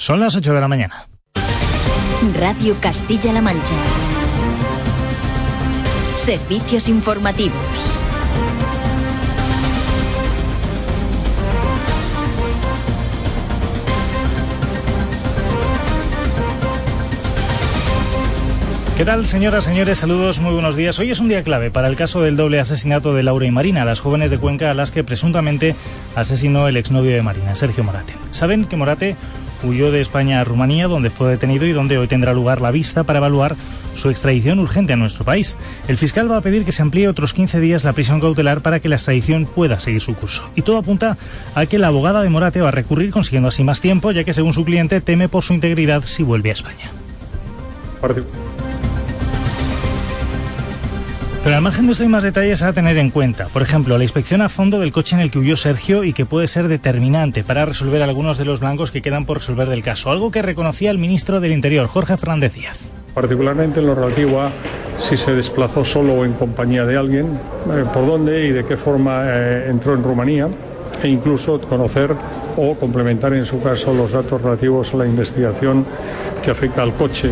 Son las 8 de la mañana. Radio Castilla-La Mancha. Servicios informativos. ¿Qué tal, señoras, señores? Saludos, muy buenos días. Hoy es un día clave para el caso del doble asesinato de Laura y Marina, las jóvenes de Cuenca a las que presuntamente asesinó el exnovio de Marina, Sergio Morate. Saben que Morate huyó de España a Rumanía, donde fue detenido y donde hoy tendrá lugar la vista para evaluar su extradición urgente a nuestro país. El fiscal va a pedir que se amplíe otros 15 días la prisión cautelar para que la extradición pueda seguir su curso. Y todo apunta a que la abogada de Morate va a recurrir consiguiendo así más tiempo, ya que según su cliente teme por su integridad si vuelve a España. Pero al margen de esto hay más detalles a tener en cuenta. Por ejemplo, la inspección a fondo del coche en el que huyó Sergio y que puede ser determinante para resolver algunos de los blancos que quedan por resolver del caso. Algo que reconocía el ministro del Interior, Jorge Fernández Díaz. Particularmente en lo relativo a si se desplazó solo o en compañía de alguien, eh, por dónde y de qué forma eh, entró en Rumanía e incluso conocer o complementar en su caso los datos relativos a la investigación que afecta al coche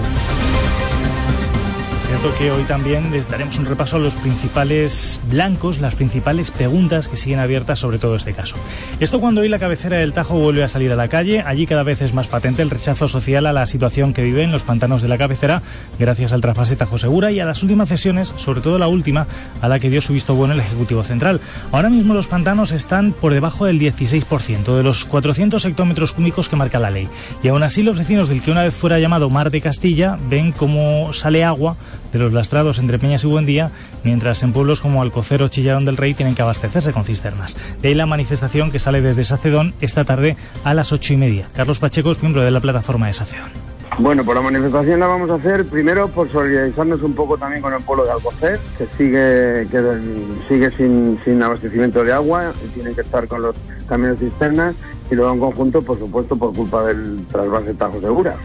cierto que hoy también les daremos un repaso a los principales blancos, las principales preguntas que siguen abiertas sobre todo este caso. Esto cuando hoy la cabecera del Tajo vuelve a salir a la calle, allí cada vez es más patente el rechazo social a la situación que viven los pantanos de la cabecera, gracias al trasfase Tajo Segura y a las últimas cesiones, sobre todo la última, a la que dio su visto bueno el Ejecutivo Central. Ahora mismo los pantanos están por debajo del 16% de los 400 hectómetros cúbicos que marca la ley. Y aún así los vecinos del que una vez fuera llamado Mar de Castilla ven cómo sale agua de los lastrados entre Peñas y Buendía, mientras en pueblos como Alcocer o Chillarón del Rey tienen que abastecerse con cisternas. De ahí la manifestación que sale desde Sacedón esta tarde a las ocho y media. Carlos Pacheco es miembro de la plataforma de Sacedón. Bueno, pues la manifestación la vamos a hacer primero por solidarizarnos un poco también con el pueblo de Alcocer, que sigue que sigue sin, sin abastecimiento de agua y tienen que estar con los camiones cisternas y luego en conjunto, por supuesto, por culpa del trasvase Tajo Segura.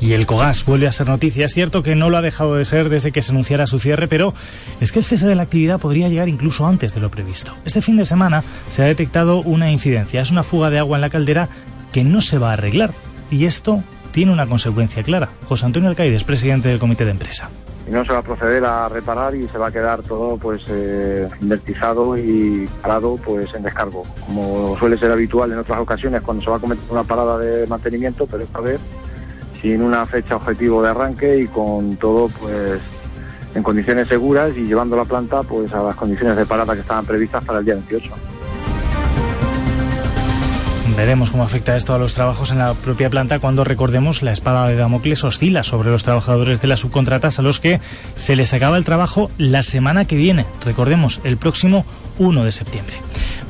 Y el Cogas vuelve a ser noticia. Es cierto que no lo ha dejado de ser desde que se anunciara su cierre, pero es que el cese de la actividad podría llegar incluso antes de lo previsto. Este fin de semana se ha detectado una incidencia. Es una fuga de agua en la caldera que no se va a arreglar. Y esto tiene una consecuencia clara. José Antonio Alcaides, presidente del comité de empresa. No se va a proceder a reparar y se va a quedar todo pues eh, y parado pues en descargo, como suele ser habitual en otras ocasiones cuando se va a cometer una parada de mantenimiento, pero esta vez sin una fecha objetivo de arranque y con todo pues en condiciones seguras y llevando la planta pues a las condiciones de parada que estaban previstas para el día 28. Veremos cómo afecta esto a los trabajos en la propia planta cuando recordemos la espada de Damocles oscila sobre los trabajadores de las subcontratas a los que se les acaba el trabajo la semana que viene. Recordemos, el próximo 1 de septiembre.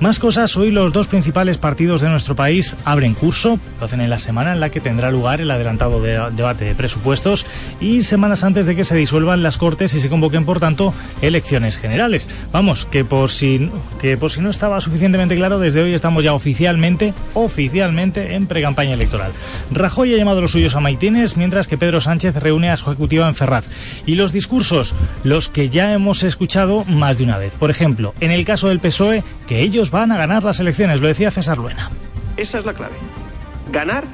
Más cosas, hoy los dos principales partidos de nuestro país abren curso, lo hacen en la semana en la que tendrá lugar el adelantado debate de presupuestos y semanas antes de que se disuelvan las Cortes y se convoquen, por tanto, elecciones generales. Vamos, que por si, que por si no estaba suficientemente claro, desde hoy estamos ya oficialmente, oficialmente en precampaña electoral. Rajoy ha llamado a los suyos a maitines, mientras que Pedro Sánchez reúne a su ejecutiva en Ferraz. Y los discursos, los que ya hemos escuchado más de una vez. Por ejemplo, en el caso del PSOE que ellos van a ganar las elecciones, lo decía César Luena. Esa es la clave. Ganar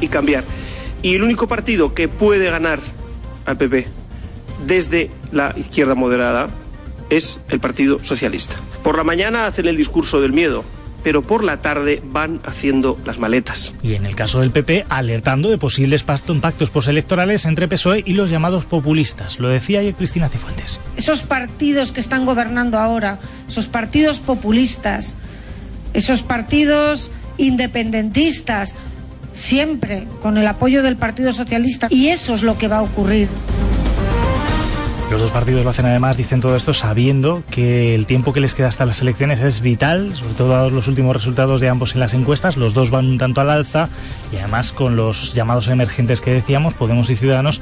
y cambiar. Y el único partido que puede ganar al PP desde la izquierda moderada es el Partido Socialista. Por la mañana hacen el discurso del miedo, pero por la tarde van haciendo las maletas. Y en el caso del PP, alertando de posibles pactos postelectorales entre PSOE y los llamados populistas. Lo decía ayer Cristina Cifuentes. Esos partidos que están gobernando ahora, esos partidos populistas, esos partidos independentistas, siempre con el apoyo del Partido Socialista. Y eso es lo que va a ocurrir. Los dos partidos lo hacen además, dicen todo esto sabiendo que el tiempo que les queda hasta las elecciones es vital, sobre todo dados los últimos resultados de ambos en las encuestas. Los dos van un tanto al alza y además con los llamados emergentes que decíamos, Podemos y Ciudadanos,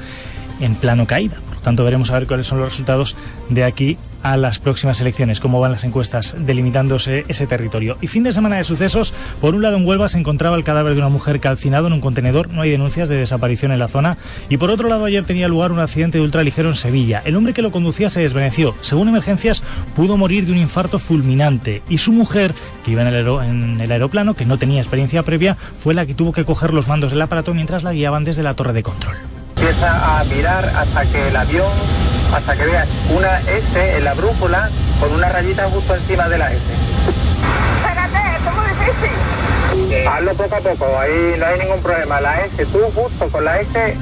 en plano caída Por tanto, veremos a ver cuáles son los resultados de aquí a las próximas elecciones, cómo van las encuestas delimitándose ese territorio. Y fin de semana de sucesos, por un lado en Huelva se encontraba el cadáver de una mujer calcinado en un contenedor, no hay denuncias de desaparición en la zona, y por otro lado ayer tenía lugar un accidente de ultraligero en Sevilla. El hombre que lo conducía se desvaneció. Según emergencias, pudo morir de un infarto fulminante y su mujer, que iba en el, en el aeroplano, que no tenía experiencia previa, fue la que tuvo que coger los mandos del aparato mientras la guiaban desde la torre de control. Empieza a mirar hasta que el avión hasta que veas una S en la brújula con una rayita justo encima de la S. Espérate, es muy difícil. Hazlo poco a poco, ahí no hay ningún problema. La S, tú justo con la S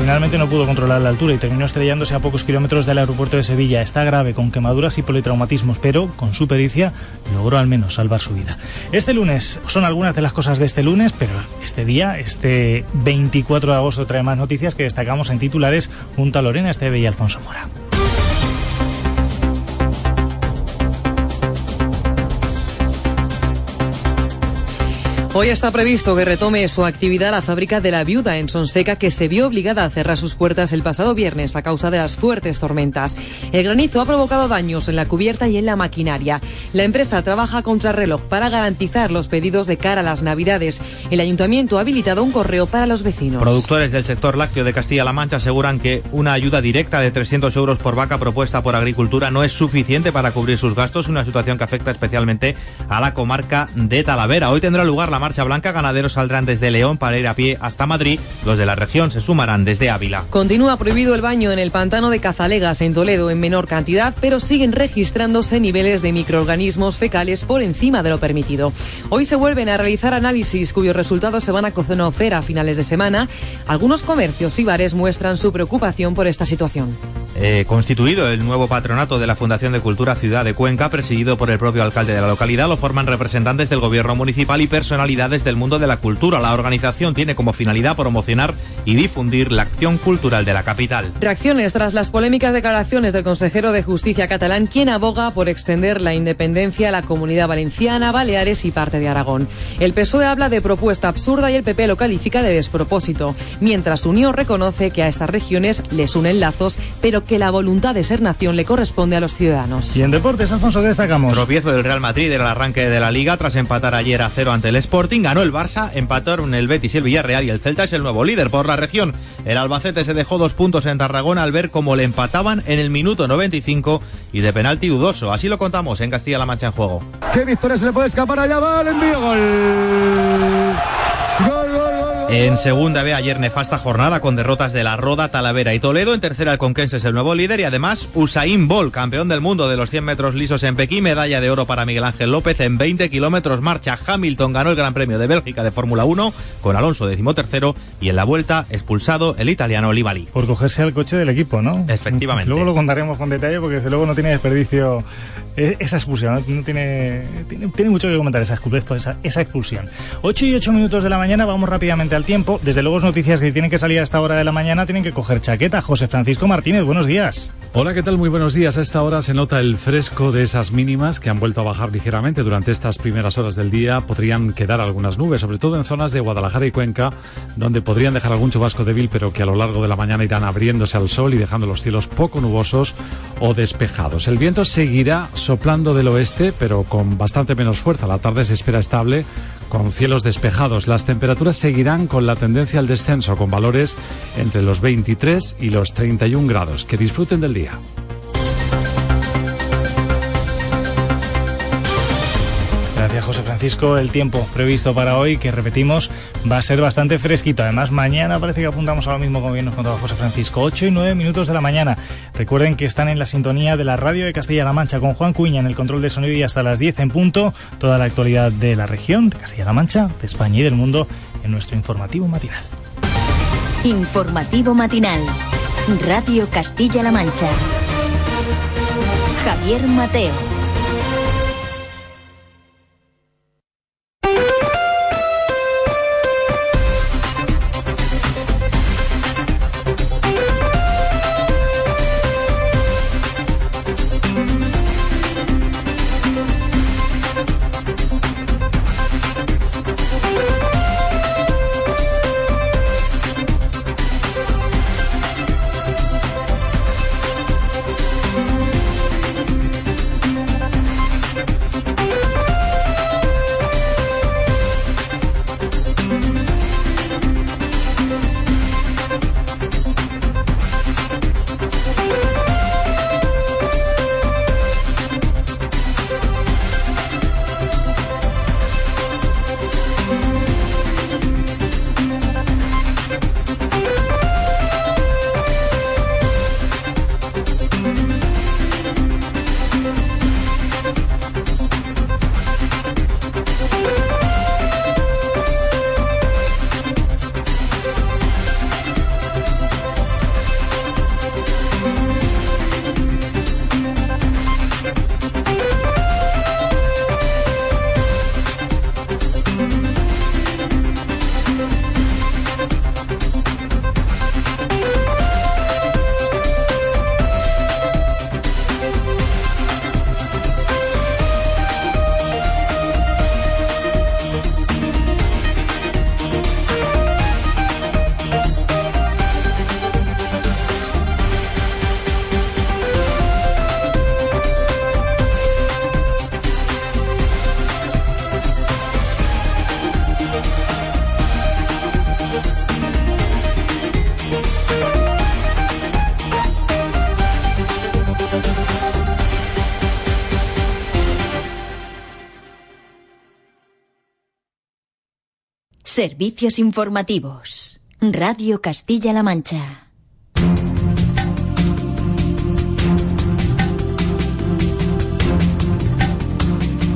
Finalmente no pudo controlar la altura y terminó estrellándose a pocos kilómetros del aeropuerto de Sevilla. Está grave, con quemaduras y politraumatismos, pero con su pericia logró al menos salvar su vida. Este lunes son algunas de las cosas de este lunes, pero este día, este 24 de agosto, trae más noticias que destacamos en titulares junto a Lorena Esteve y Alfonso Mora. Hoy está previsto que retome su actividad la fábrica de la viuda en Sonseca, que se vio obligada a cerrar sus puertas el pasado viernes a causa de las fuertes tormentas. El granizo ha provocado daños en la cubierta y en la maquinaria. La empresa trabaja contra reloj para garantizar los pedidos de cara a las Navidades. El ayuntamiento ha habilitado un correo para los vecinos. Productores del sector lácteo de Castilla-La Mancha aseguran que una ayuda directa de 300 euros por vaca propuesta por Agricultura no es suficiente para cubrir sus gastos, una situación que afecta especialmente a la comarca de Talavera. Hoy tendrá lugar la marcha blanca, ganaderos saldrán desde León para ir a pie hasta Madrid. Los de la región se sumarán desde Ávila. Continúa prohibido el baño en el pantano de Cazalegas en Toledo en menor cantidad, pero siguen registrándose niveles de microorganismos fecales por encima de lo permitido. Hoy se vuelven a realizar análisis cuyos resultados se van a conocer a finales de semana. Algunos comercios y bares muestran su preocupación por esta situación. Eh, constituido el nuevo patronato de la Fundación de Cultura Ciudad de Cuenca, presidido por el propio alcalde de la localidad, lo forman representantes del gobierno municipal y personalidades del mundo de la cultura. La organización tiene como finalidad promocionar y difundir la acción cultural de la capital. Reacciones tras las polémicas declaraciones del consejero de Justicia catalán, quien aboga por extender la independencia a la comunidad valenciana, Baleares y parte de Aragón. El PSOE habla de propuesta absurda y el PP lo califica de despropósito, mientras Unión reconoce que a estas regiones les unen lazos, pero que la voluntad de ser nación le corresponde a los ciudadanos. Y en deportes, Alfonso, ¿qué destacamos? Tropiezo del Real Madrid en el arranque de la Liga tras empatar ayer a cero ante el Sporting. Ganó el Barça, empataron el Betis el Villarreal y el Celta es el nuevo líder por la región. El Albacete se dejó dos puntos en Tarragona al ver cómo le empataban en el minuto 95 y de penalti dudoso. Así lo contamos en Castilla-La Mancha en juego. ¿Qué victoria se le puede escapar allá? Va el envío, gol. En segunda B ayer nefasta jornada con derrotas de la Roda, Talavera y Toledo. En tercera el Conquense es el nuevo líder y además Usain Bolt, campeón del mundo de los 100 metros lisos en Pekín, medalla de oro para Miguel Ángel López en 20 kilómetros marcha. Hamilton ganó el Gran Premio de Bélgica de Fórmula 1 con Alonso decimotercero y en la vuelta expulsado el italiano Libali. Por cogerse al coche del equipo, ¿no? Efectivamente. Luego lo contaremos con detalle porque desde luego no tiene desperdicio eh, esa expulsión. No tiene, tiene, tiene mucho que comentar esa, esa, esa expulsión. 8 y 8 minutos de la mañana, vamos rápidamente tiempo. Desde luego noticias que tienen que salir a esta hora de la mañana tienen que coger chaqueta. José Francisco Martínez, buenos días. Hola, ¿qué tal? Muy buenos días. A esta hora se nota el fresco de esas mínimas que han vuelto a bajar ligeramente durante estas primeras horas del día. Podrían quedar algunas nubes, sobre todo en zonas de Guadalajara y Cuenca, donde podrían dejar algún chubasco débil, pero que a lo largo de la mañana irán abriéndose al sol y dejando los cielos poco nubosos o despejados. El viento seguirá soplando del oeste, pero con bastante menos fuerza. La tarde se espera estable, con cielos despejados. Las temperaturas seguirán con la tendencia al descenso, con valores entre los 23 y los 31 grados. Que disfruten del día. Gracias, José Francisco. El tiempo previsto para hoy, que repetimos, va a ser bastante fresquito. Además, mañana parece que apuntamos a lo mismo como bien nos contaba José Francisco. 8 y 9 minutos de la mañana. Recuerden que están en la sintonía de la radio de Castilla-La Mancha con Juan Cuña en el control de sonido y hasta las 10 en punto. Toda la actualidad de la región, de Castilla-La Mancha, de España y del mundo en nuestro informativo matinal. Informativo matinal. Radio Castilla-La Mancha. Javier Mateo. Servicios informativos. Radio Castilla-La Mancha.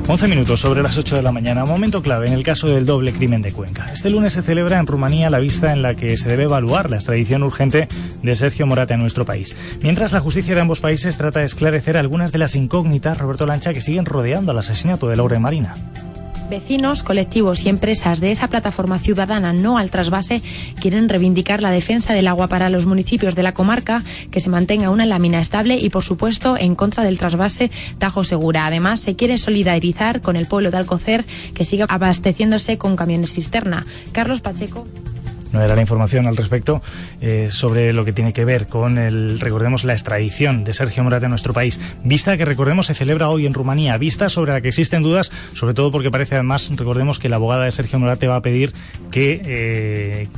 11 minutos sobre las 8 de la mañana, momento clave en el caso del doble crimen de Cuenca. Este lunes se celebra en Rumanía la vista en la que se debe evaluar la extradición urgente de Sergio Morate a nuestro país. Mientras la justicia de ambos países trata de esclarecer algunas de las incógnitas, Roberto Lancha, que siguen rodeando al asesinato de Laura Marina. Vecinos, colectivos y empresas de esa plataforma ciudadana no al trasvase quieren reivindicar la defensa del agua para los municipios de la comarca, que se mantenga una lámina estable y, por supuesto, en contra del trasvase Tajo Segura. Además, se quiere solidarizar con el pueblo de Alcocer, que sigue abasteciéndose con camiones cisterna. Carlos Pacheco no era la información al respecto eh, sobre lo que tiene que ver con el, recordemos, la extradición de Sergio Morate a nuestro país. Vista que, recordemos, se celebra hoy en Rumanía. Vista sobre la que existen dudas, sobre todo porque parece además, recordemos que la abogada de Sergio Morate va a pedir que, eh,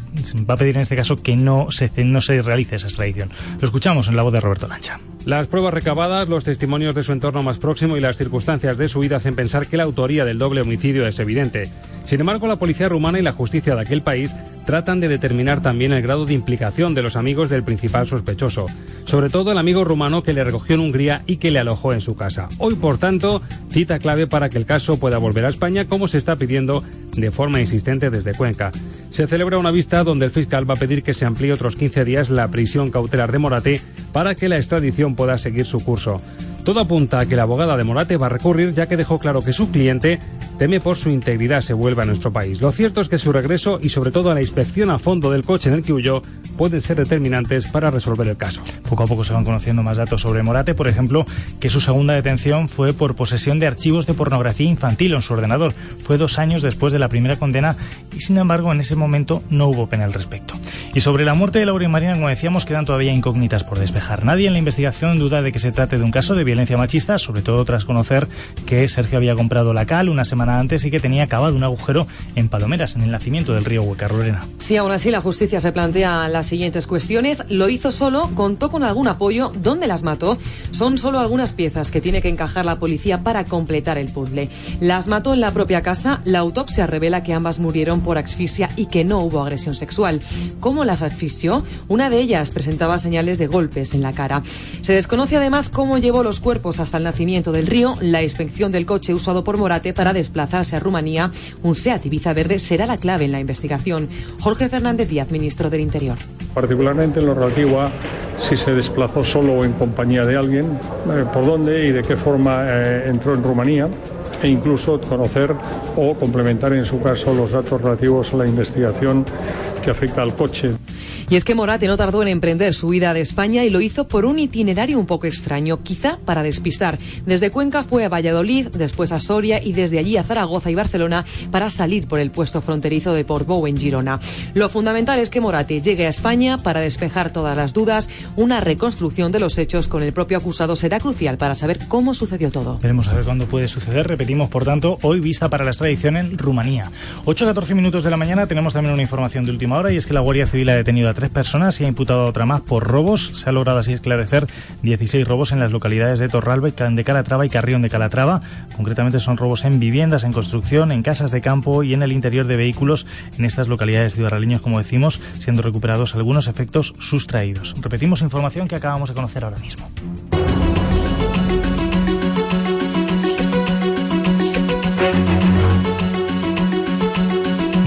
va a pedir en este caso que no se, no se realice esa extradición. Lo escuchamos en la voz de Roberto Lancha. Las pruebas recabadas, los testimonios de su entorno más próximo y las circunstancias de su vida hacen pensar que la autoría del doble homicidio es evidente. Sin embargo, la policía rumana y la justicia de aquel país tratan de determinar también el grado de implicación de los amigos del principal sospechoso, sobre todo el amigo rumano que le recogió en Hungría y que le alojó en su casa. Hoy, por tanto, cita clave para que el caso pueda volver a España como se está pidiendo de forma insistente desde Cuenca. Se celebra una vista donde el fiscal va a pedir que se amplíe otros 15 días la prisión cautelar de Morate para que la extradición pueda seguir su curso. Todo apunta a que la abogada de Morate va a recurrir ya que dejó claro que su cliente teme por su integridad se vuelva a nuestro país. Lo cierto es que su regreso y sobre todo la inspección a fondo del coche en el que huyó pueden ser determinantes para resolver el caso. Poco a poco se van conociendo más datos sobre Morate, por ejemplo, que su segunda detención fue por posesión de archivos de pornografía infantil en su ordenador. Fue dos años después de la primera condena y sin embargo en ese momento no hubo pena al respecto. Y sobre la muerte de Laura y Marina, como decíamos, quedan todavía incógnitas por despejar. Nadie en la investigación duda de que se trate de un caso de violencia machista, sobre todo tras conocer que Sergio había comprado la cal una semana antes y que tenía cavado un agujero en Palomeras, en el nacimiento del río Huecarrolena. Sí, aún así la justicia se plantea las siguientes cuestiones. Lo hizo solo, contó con algún apoyo, ¿dónde las mató? Son solo algunas piezas que tiene que encajar la policía para completar el puzzle. Las mató en la propia casa, la autopsia revela que ambas murieron por asfixia y que no hubo agresión sexual. ¿Cómo las asfixió? Una de ellas presentaba señales de golpes en la cara. Se desconoce además cómo llevó los cuerpos hasta el nacimiento del río. La inspección del coche usado por Morate para desplazarse a Rumanía, un SEAT Ibiza Verde, será la clave en la investigación. Jorge Fernández Díaz, ministro del Interior. Particularmente en lo relativo a si se desplazó solo o en compañía de alguien, eh, por dónde y de qué forma eh, entró en Rumanía e incluso conocer o complementar en su caso los datos relativos a la investigación que afecta al coche. Y es que Morate no tardó en emprender su huida de España y lo hizo por un itinerario un poco extraño, quizá para despistar. Desde Cuenca fue a Valladolid, después a Soria y desde allí a Zaragoza y Barcelona para salir por el puesto fronterizo de Portbou en Girona. Lo fundamental es que Morate llegue a España para despejar todas las dudas. Una reconstrucción de los hechos con el propio acusado será crucial para saber cómo sucedió todo. Veremos a ver cuándo puede suceder. Repetimos, por tanto, hoy vista para la extradición en Rumanía. 8-14 minutos de la mañana tenemos también una información de última hora y es que la Guardia Civil ha detenido a tres personas y ha imputado a otra más por robos. Se ha logrado así esclarecer 16 robos en las localidades de Torralba de Calatrava y Carrión de Calatrava. Concretamente son robos en viviendas, en construcción, en casas de campo y en el interior de vehículos en estas localidades ciudadraleños, como decimos, siendo recuperados algunos efectos sustraídos. Repetimos información que acabamos de conocer ahora mismo.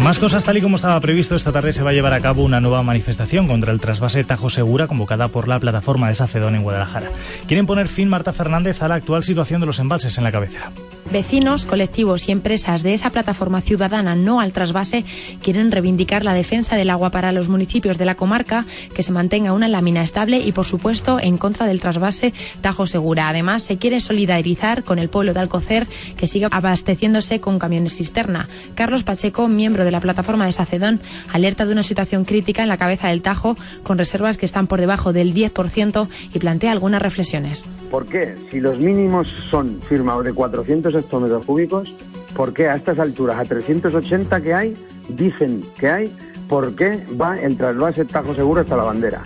Más cosas, tal y como estaba previsto, esta tarde se va a llevar a cabo una nueva manifestación contra el trasvase Tajo Segura convocada por la plataforma de Sacedón en Guadalajara. Quieren poner fin, Marta Fernández, a la actual situación de los embalses en la cabecera. Vecinos, colectivos y empresas de esa plataforma ciudadana no al trasvase quieren reivindicar la defensa del agua para los municipios de la comarca, que se mantenga una lámina estable y, por supuesto, en contra del trasvase Tajo Segura. Además, se quiere solidarizar con el pueblo de Alcocer, que sigue abasteciéndose con camiones cisterna. Carlos Pacheco, miembro de la plataforma de Sacedón, alerta de una situación crítica en la cabeza del Tajo, con reservas que están por debajo del 10% y plantea algunas reflexiones. ¿Por qué? Si los mínimos son firmados de 400 hectómetros cúbicos, ¿por qué a estas alturas, a 380 que hay, dicen que hay, por qué va el trasvase Tajo Seguro hasta la bandera?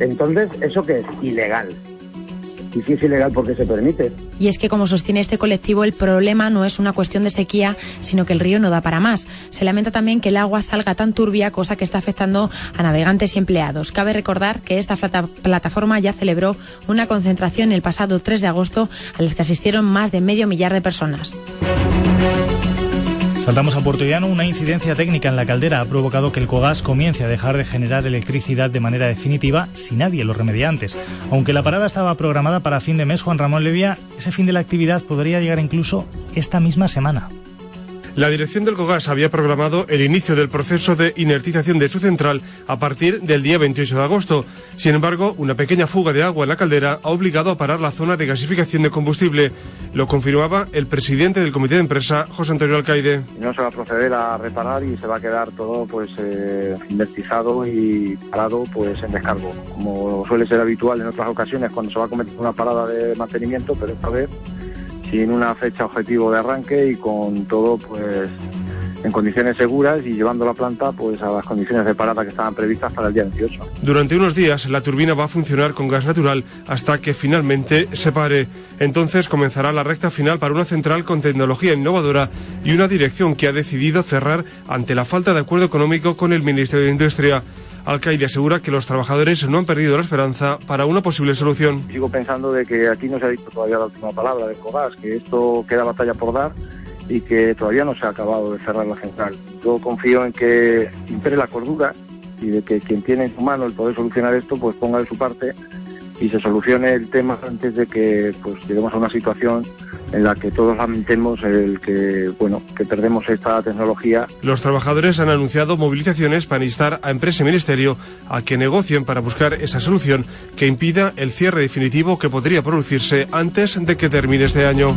Entonces, ¿eso qué es? Ilegal. Y si es ilegal, ¿por qué se permite? Y es que, como sostiene este colectivo, el problema no es una cuestión de sequía, sino que el río no da para más. Se lamenta también que el agua salga tan turbia, cosa que está afectando a navegantes y empleados. Cabe recordar que esta plataforma ya celebró una concentración el pasado 3 de agosto a las que asistieron más de medio millar de personas. Saltamos a Puerto Llano. Una incidencia técnica en la caldera ha provocado que el Cogas comience a dejar de generar electricidad de manera definitiva si nadie lo remedia antes. Aunque la parada estaba programada para fin de mes, Juan Ramón Levia, ese fin de la actividad podría llegar incluso esta misma semana. La dirección del COGAS había programado el inicio del proceso de inertización de su central a partir del día 28 de agosto. Sin embargo, una pequeña fuga de agua en la caldera ha obligado a parar la zona de gasificación de combustible. Lo confirmaba el presidente del comité de empresa, José Antonio Alcaide. No se va a proceder a reparar y se va a quedar todo pues eh, inertizado y parado pues en descargo, como suele ser habitual en otras ocasiones cuando se va a cometer una parada de mantenimiento, pero esta vez sin una fecha objetivo de arranque y con todo pues en condiciones seguras y llevando la planta pues a las condiciones de parada que estaban previstas para el día 28. Durante unos días la turbina va a funcionar con gas natural hasta que finalmente se pare. Entonces comenzará la recta final para una central con tecnología innovadora y una dirección que ha decidido cerrar ante la falta de acuerdo económico con el Ministerio de Industria. Alcaide asegura que los trabajadores no han perdido la esperanza para una posible solución. Sigo pensando de que aquí no se ha dicho todavía la última palabra de COGAS, que esto queda batalla por dar y que todavía no se ha acabado de cerrar la central. Yo confío en que impere la cordura y de que quien tiene en su mano el poder solucionar esto, pues ponga de su parte y se solucione el tema antes de que pues lleguemos a una situación en la que todos lamentemos el que bueno que perdemos esta tecnología. Los trabajadores han anunciado movilizaciones para instar a empresa y ministerio a que negocien para buscar esa solución que impida el cierre definitivo que podría producirse antes de que termine este año.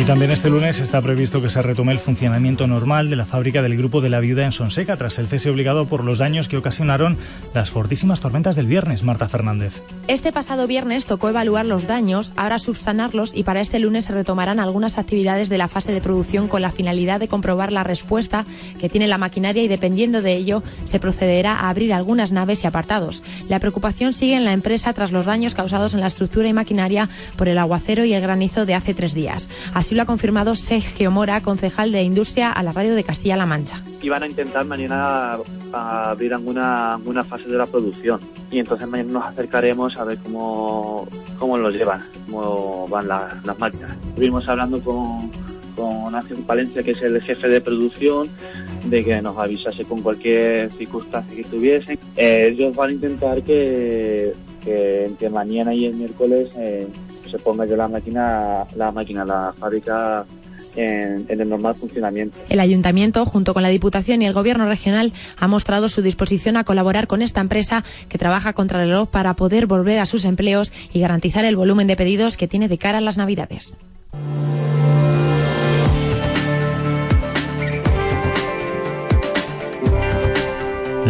Y también este lunes está previsto que se retome el funcionamiento normal de la fábrica del Grupo de la Viuda en Sonseca tras el cese obligado por los daños que ocasionaron las fortísimas tormentas del viernes, Marta Fernández. Este pasado viernes tocó evaluar los daños, ahora subsanarlos y para este lunes se retomarán algunas actividades de la fase de producción con la finalidad de comprobar la respuesta que tiene la maquinaria y dependiendo de ello se procederá a abrir algunas naves y apartados. La preocupación sigue en la empresa tras los daños causados en la estructura y maquinaria por el aguacero y el granizo de hace tres días. Así lo ha confirmado Sergio Mora, concejal de Industria a la radio de Castilla-La Mancha. Y van a intentar mañana abrir alguna, alguna fase de la producción y entonces mañana nos acercaremos a ver cómo, cómo lo llevan, cómo van las máquinas. Estuvimos hablando con, con Ángel Palencia, que es el jefe de producción, de que nos avisase con cualquier circunstancia que tuviesen. Eh, ellos van a intentar que, que entre mañana y el miércoles eh, se ponga ya la máquina, la máquina, la fábrica en, en, el normal funcionamiento. El ayuntamiento, junto con la Diputación y el Gobierno regional, ha mostrado su disposición a colaborar con esta empresa que trabaja contra el reloj para poder volver a sus empleos y garantizar el volumen de pedidos que tiene de cara a las Navidades.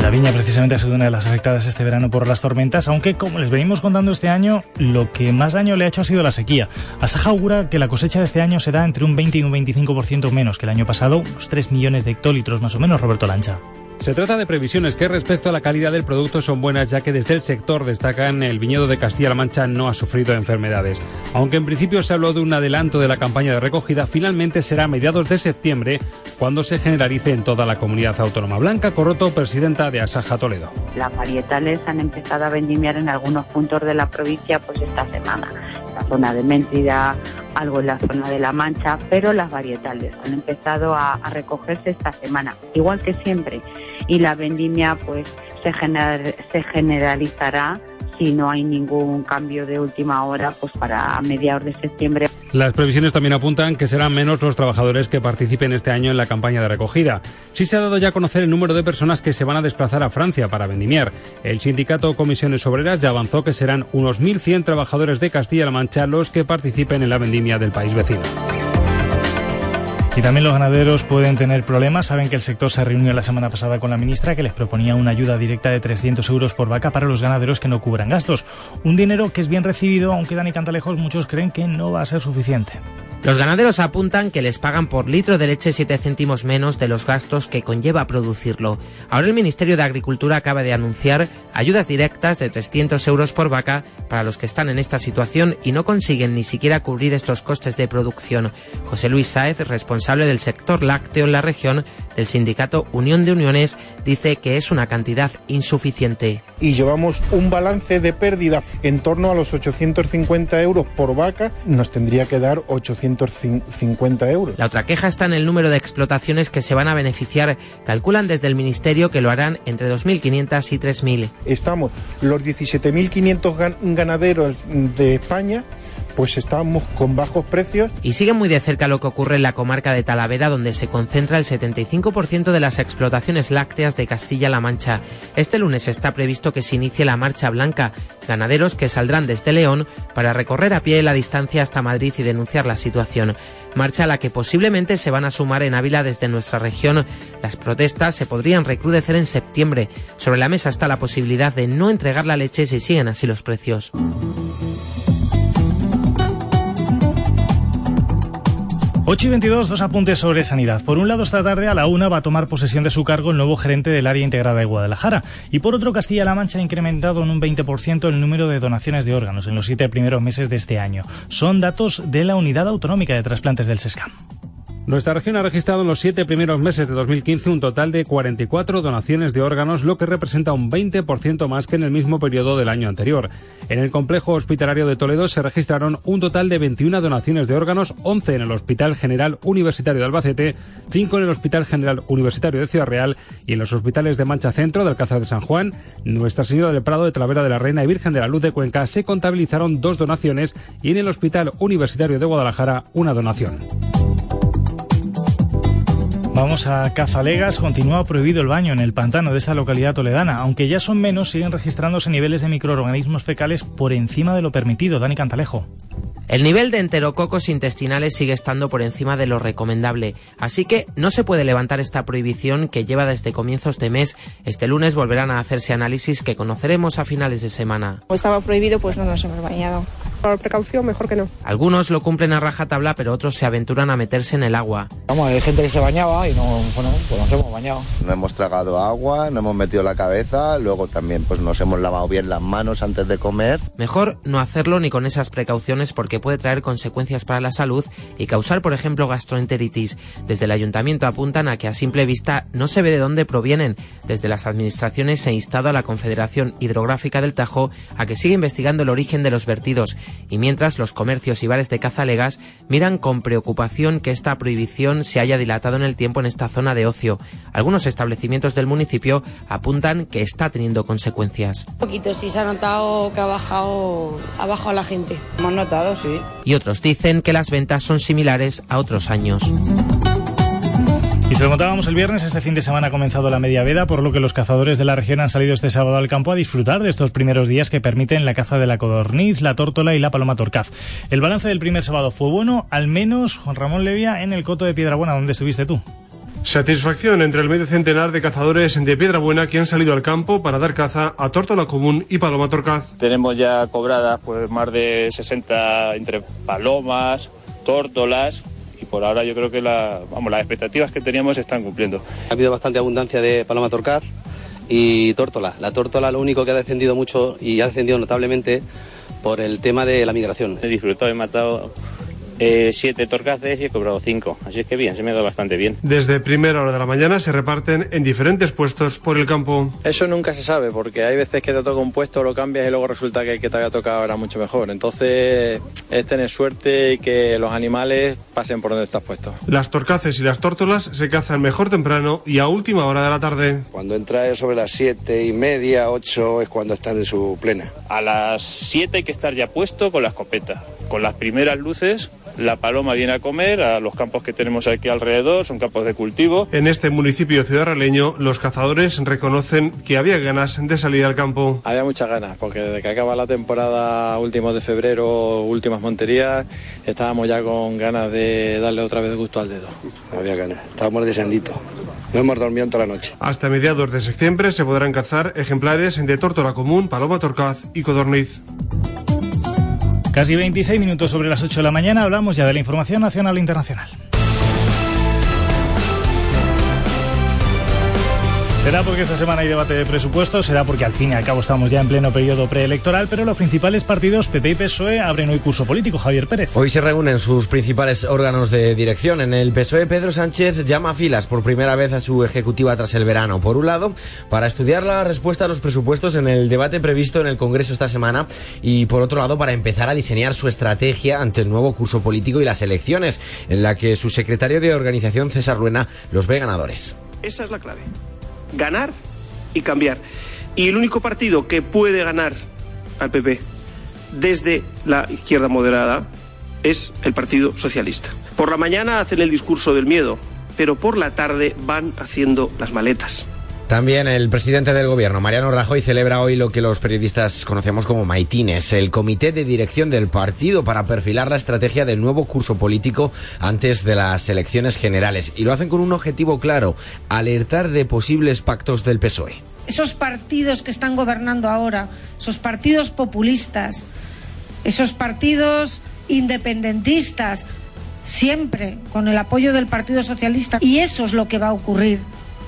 La viña precisamente ha sido una de las afectadas este verano por las tormentas, aunque como les venimos contando este año, lo que más daño le ha hecho ha sido la sequía. Asaja augura que la cosecha de este año será entre un 20 y un 25% menos que el año pasado, unos 3 millones de hectolitros más o menos, Roberto Lancha. Se trata de previsiones que respecto a la calidad del producto son buenas ya que desde el sector destacan el viñedo de Castilla-La Mancha no ha sufrido enfermedades. Aunque en principio se habló de un adelanto de la campaña de recogida, finalmente será a mediados de septiembre cuando se generalice en toda la comunidad autónoma. Blanca Corroto, presidenta de Asaja Toledo. Las varietales han empezado a vendimiar en algunos puntos de la provincia pues esta semana. Zona de Méntida, algo en la zona de La Mancha, pero las varietales han empezado a, recogerse esta semana, igual que siempre y la vendimia pues se, general, se generalizará si no hay ningún cambio de última hora pues para mediados de septiembre. Las previsiones también apuntan que serán menos los trabajadores que participen este año en la campaña de recogida. Sí se ha dado ya a conocer el número de personas que se van a desplazar a Francia para vendimiar. El sindicato Comisiones Obreras ya avanzó que serán unos 1.100 trabajadores de Castilla-La Mancha los que participen en la vendimia del país vecino. Y también los ganaderos pueden tener problemas. Saben que el sector se reunió la semana pasada con la ministra que les proponía una ayuda directa de 300 euros por vaca para los ganaderos que no cubran gastos. Un dinero que es bien recibido, aunque Dani Cantalejos muchos creen que no va a ser suficiente. Los ganaderos apuntan que les pagan por litro de leche 7 céntimos menos de los gastos que conlleva producirlo. Ahora el Ministerio de Agricultura acaba de anunciar ayudas directas de 300 euros por vaca para los que están en esta situación y no consiguen ni siquiera cubrir estos costes de producción. José Luis Sáez, responsable del sector lácteo en la región del sindicato Unión de Uniones, dice que es una cantidad insuficiente. Y llevamos un balance de pérdida en torno a los 850 euros por vaca, nos tendría que dar 850 euros. La otra queja está en el número de explotaciones que se van a beneficiar. Calculan desde el Ministerio que lo harán entre 2.500 y 3.000. Estamos los 17.500 ganaderos de España pues estamos con bajos precios. Y sigue muy de cerca lo que ocurre en la comarca de Talavera, donde se concentra el 75% de las explotaciones lácteas de Castilla-La Mancha. Este lunes está previsto que se inicie la Marcha Blanca, ganaderos que saldrán desde León para recorrer a pie la distancia hasta Madrid y denunciar la situación. Marcha a la que posiblemente se van a sumar en Ávila desde nuestra región. Las protestas se podrían recrudecer en septiembre. Sobre la mesa está la posibilidad de no entregar la leche si siguen así los precios. 8 y 22, dos apuntes sobre sanidad. Por un lado, esta tarde a la una va a tomar posesión de su cargo el nuevo gerente del área integrada de Guadalajara. Y por otro, Castilla-La Mancha ha incrementado en un 20% el número de donaciones de órganos en los siete primeros meses de este año. Son datos de la Unidad Autonómica de Trasplantes del SESCAM. Nuestra región ha registrado en los siete primeros meses de 2015 un total de 44 donaciones de órganos, lo que representa un 20% más que en el mismo periodo del año anterior. En el complejo hospitalario de Toledo se registraron un total de 21 donaciones de órganos, 11 en el Hospital General Universitario de Albacete, 5 en el Hospital General Universitario de Ciudad Real y en los hospitales de Mancha Centro, del Alcázar de San Juan, Nuestra Señora del Prado de Talavera de la Reina y Virgen de la Luz de Cuenca se contabilizaron dos donaciones y en el Hospital Universitario de Guadalajara una donación. Vamos a Cazalegas. Continúa prohibido el baño en el pantano de esta localidad toledana. Aunque ya son menos, siguen registrándose niveles de microorganismos fecales por encima de lo permitido. Dani Cantalejo. El nivel de enterococos intestinales sigue estando por encima de lo recomendable, así que no se puede levantar esta prohibición que lleva desde comienzos de mes. Este lunes volverán a hacerse análisis que conoceremos a finales de semana. Estaba prohibido, pues no nos hemos bañado. Por precaución, mejor que no. Algunos lo cumplen a rajatabla, pero otros se aventuran a meterse en el agua. Vamos, hay gente que se bañaba y no, bueno, pues nos hemos bañado. No hemos tragado agua, no hemos metido la cabeza, luego también pues nos hemos lavado bien las manos antes de comer. Mejor no hacerlo ni con esas precauciones porque puede traer consecuencias para la salud y causar, por ejemplo, gastroenteritis. Desde el ayuntamiento apuntan a que a simple vista no se ve de dónde provienen. Desde las administraciones se ha instado a la Confederación Hidrográfica del Tajo a que siga investigando el origen de los vertidos y mientras los comercios y bares de Cazalegas miran con preocupación que esta prohibición se haya dilatado en el tiempo en esta zona de ocio. Algunos establecimientos del municipio apuntan que está teniendo consecuencias. Un poquito, sí, se ha notado que ha bajado, ha bajado la gente. Hemos notado, sí. Y otros dicen que las ventas son similares a otros años. Y se lo contábamos el viernes, este fin de semana ha comenzado la media veda, por lo que los cazadores de la región han salido este sábado al campo a disfrutar de estos primeros días que permiten la caza de la codorniz, la tórtola y la paloma torcaz. El balance del primer sábado fue bueno, al menos Juan Ramón Levia en el coto de Piedrabuena, donde estuviste tú. Satisfacción entre el medio centenar de cazadores de Piedrabuena que han salido al campo para dar caza a tórtola común y paloma torcaz. Tenemos ya cobradas pues más de 60 entre palomas, tórtolas por ahora yo creo que la, vamos, las expectativas que teníamos se están cumpliendo. Ha habido bastante abundancia de paloma torcaz y tórtola. La tórtola lo único que ha descendido mucho y ha descendido notablemente por el tema de la migración. He disfrutado, he matado eh, siete torcaces y he cobrado cinco. Así es que bien, se me ha dado bastante bien. Desde primera hora de la mañana se reparten en diferentes puestos por el campo. Eso nunca se sabe, porque hay veces que te toca un puesto, lo cambias y luego resulta que el que te había tocado era mucho mejor. Entonces es tener suerte y que los animales pasen por donde estás puesto. Las torcaces y las tórtolas se cazan mejor temprano y a última hora de la tarde. Cuando entra sobre las siete y media, ocho es cuando están en su plena. A las siete hay que estar ya puesto con la escopeta, con las primeras luces la paloma viene a comer a los campos que tenemos aquí alrededor, son campos de cultivo. En este municipio ciudadraleño, los cazadores reconocen que había ganas de salir al campo. Había muchas ganas, porque desde que acaba la temporada últimos de febrero, últimas monterías, estábamos ya con ganas de darle otra vez gusto al dedo. Había ganas, estábamos deseanditos. No hemos dormido toda la noche. Hasta mediados de septiembre se podrán cazar ejemplares de tórtola común, paloma torcaz y codorniz. Casi 26 minutos sobre las 8 de la mañana hablamos ya de la información nacional e internacional. Será porque esta semana hay debate de presupuestos, será porque al fin y al cabo estamos ya en pleno periodo preelectoral, pero los principales partidos PP y PSOE abren hoy curso político. Javier Pérez. Hoy se reúnen sus principales órganos de dirección. En el PSOE, Pedro Sánchez llama a filas por primera vez a su ejecutiva tras el verano. Por un lado, para estudiar la respuesta a los presupuestos en el debate previsto en el Congreso esta semana y por otro lado, para empezar a diseñar su estrategia ante el nuevo curso político y las elecciones, en la que su secretario de organización, César Ruena, los ve ganadores. Esa es la clave ganar y cambiar. Y el único partido que puede ganar al PP desde la izquierda moderada es el Partido Socialista. Por la mañana hacen el discurso del miedo, pero por la tarde van haciendo las maletas. También el presidente del gobierno, Mariano Rajoy, celebra hoy lo que los periodistas conocemos como maitines, el comité de dirección del partido para perfilar la estrategia del nuevo curso político antes de las elecciones generales. Y lo hacen con un objetivo claro, alertar de posibles pactos del PSOE. Esos partidos que están gobernando ahora, esos partidos populistas, esos partidos independentistas, siempre con el apoyo del Partido Socialista. Y eso es lo que va a ocurrir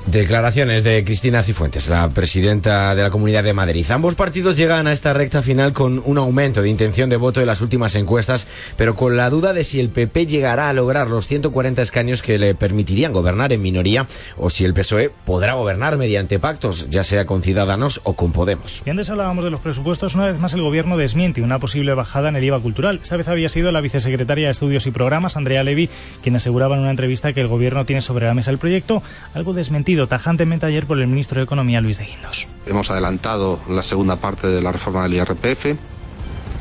Declaraciones de Cristina Cifuentes, la presidenta de la Comunidad de Madrid. Ambos partidos llegan a esta recta final con un aumento de intención de voto en las últimas encuestas, pero con la duda de si el PP llegará a lograr los 140 escaños que le permitirían gobernar en minoría o si el PSOE podrá gobernar mediante pactos, ya sea con Ciudadanos o con Podemos. Y antes hablábamos de los presupuestos, una vez más el gobierno desmiente una posible bajada en el IVA cultural. Esta vez había sido la vicesecretaria de Estudios y Programas, Andrea Levy, quien aseguraba en una entrevista que el gobierno tiene sobre la mesa el proyecto, algo desmentido tajantemente ayer por el ministro de Economía, Luis de Guindos. Hemos adelantado la segunda parte de la reforma del IRPF.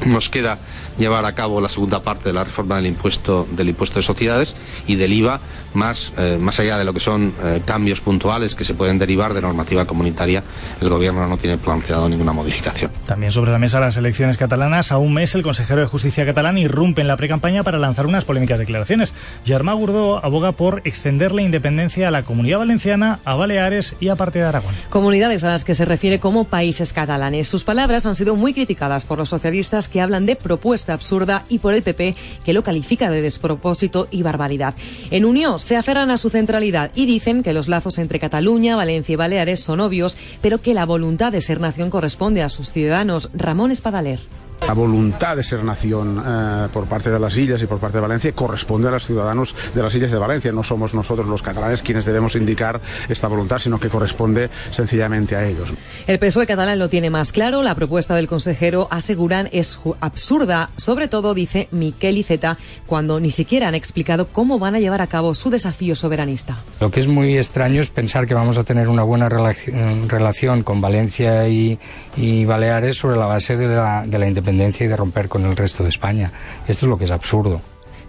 Nos queda llevar a cabo la segunda parte de la reforma del impuesto del impuesto de sociedades y del IVA más, eh, más allá de lo que son eh, cambios puntuales que se pueden derivar de normativa comunitaria, el Gobierno no tiene planteado ninguna modificación. También sobre la mesa las elecciones catalanas. A un mes el consejero de Justicia catalán irrumpe en la precampaña para lanzar unas polémicas declaraciones. Germán Gurdó aboga por extender la independencia a la Comunidad Valenciana, a Baleares y a parte de Aragón. Comunidades a las que se refiere como países catalanes. Sus palabras han sido muy criticadas por los socialistas que hablan de propuesta absurda y por el PP que lo califica de despropósito y barbaridad. En Unión se aferran a su centralidad y dicen que los lazos entre Cataluña, Valencia y Baleares son obvios, pero que la voluntad de ser nación corresponde a sus ciudadanos. Ramón Espadaler. La voluntad de ser nación eh, por parte de las islas y por parte de Valencia corresponde a los ciudadanos de las islas de Valencia. No somos nosotros los catalanes quienes debemos indicar esta voluntad, sino que corresponde sencillamente a ellos. El PSOE catalán lo tiene más claro. La propuesta del consejero, aseguran, es absurda. Sobre todo, dice Miquel Iceta, cuando ni siquiera han explicado cómo van a llevar a cabo su desafío soberanista. Lo que es muy extraño es pensar que vamos a tener una buena relación con Valencia y, Baleares sobre la base de la, de la independencia y de romper con el resto de España. Esto es lo que es absurdo.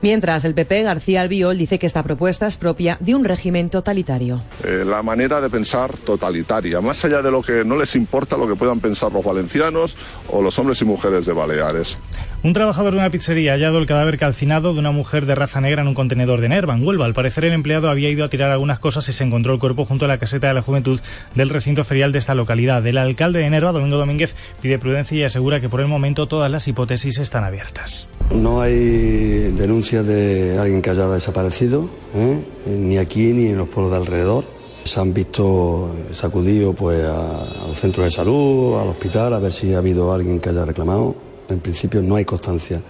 Mientras el PP, García Albiol, dice que esta propuesta es propia de un régimen totalitario. Eh, la manera de pensar totalitaria, más allá de lo que no les importa lo que puedan pensar los valencianos o los hombres y mujeres de Baleares. Un trabajador de una pizzería ha hallado el cadáver calcinado de una mujer de raza negra en un contenedor de Nerva, en Huelva. Al parecer, el empleado había ido a tirar algunas cosas y se encontró el cuerpo junto a la caseta de la juventud del recinto ferial de esta localidad. El alcalde de Nerva, Domingo Domínguez, pide prudencia y asegura que por el momento todas las hipótesis están abiertas. No hay denuncia de alguien que haya desaparecido, ¿eh? ni aquí ni en los pueblos de alrededor. Se han visto sacudidos pues, a, a los centros de salud, al hospital, a ver si ha habido alguien que haya reclamado en principio no hay constancia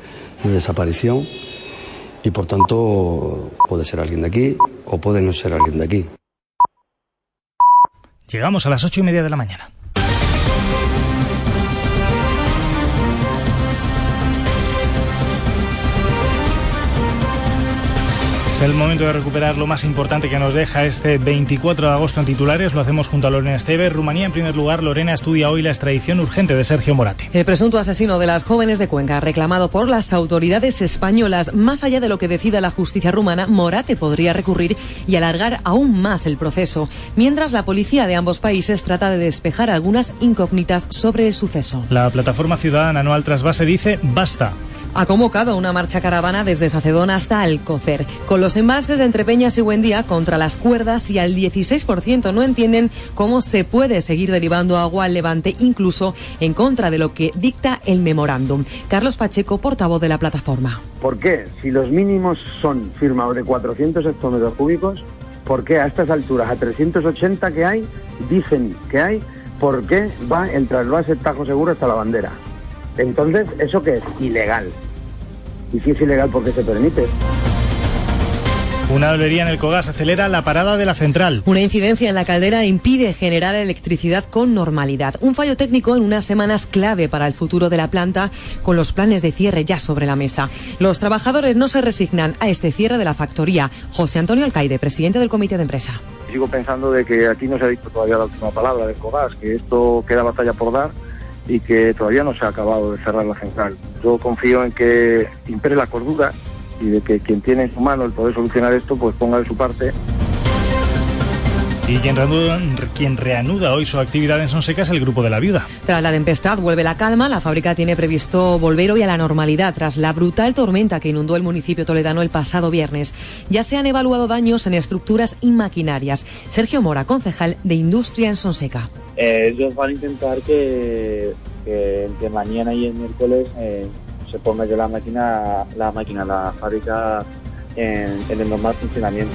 de desaparición y por tanto puede ser alguien de aquí o puede no ser alguien de aquí. Llegamos a las ocho y media de la mañana. El momento de recuperar lo más importante que nos deja este 24 de agosto en titulares. Lo hacemos junto a Lorena Esteve. Rumanía, en primer lugar, Lorena estudia hoy la extradición urgente de Sergio Morati. El presunto asesino de las jóvenes de Cuenca, reclamado por las autoridades españolas, más allá de lo que decida la justicia rumana, Morate podría recurrir y alargar aún más el proceso, mientras la policía de ambos países trata de despejar algunas incógnitas sobre el suceso. La plataforma ciudadana anual Trasvase dice basta ha convocado una marcha caravana desde Sacedón hasta Alcocer, con los embalses entre Peñas y Buendía contra las cuerdas y al 16% no entienden cómo se puede seguir derivando agua al levante, incluso en contra de lo que dicta el memorándum. Carlos Pacheco, portavoz de la plataforma. ¿Por qué? Si los mínimos son firmados de 400 hectómetros cúbicos, ¿por qué a estas alturas, a 380 que hay, dicen que hay, por qué va el trasvase Tajo Seguro hasta la bandera? Entonces, ¿eso qué es? Ilegal. Y si es ilegal, ¿por qué se permite? Una avería en el Cogas acelera la parada de la central. Una incidencia en la caldera impide generar electricidad con normalidad. Un fallo técnico en unas semanas clave para el futuro de la planta, con los planes de cierre ya sobre la mesa. Los trabajadores no se resignan a este cierre de la factoría. José Antonio Alcaide, presidente del comité de empresa. Sigo pensando de que aquí no se ha dicho todavía la última palabra del Cogas, que esto queda batalla por dar y que todavía no se ha acabado de cerrar la central. Yo confío en que impere la cordura y de que quien tiene en su mano el poder solucionar esto, pues ponga de su parte. Y quien reanuda, quien reanuda, hoy su actividad en Sonseca es el Grupo de la Viuda. Tras la tempestad vuelve la calma. La fábrica tiene previsto volver hoy a la normalidad tras la brutal tormenta que inundó el municipio toledano el pasado viernes. Ya se han evaluado daños en estructuras y maquinarias. Sergio Mora, concejal de Industria en Sonseca. Eh, ellos van a intentar que, que entre mañana y el miércoles eh, se ponga ya la máquina, la máquina, la fábrica en, en el normal funcionamiento.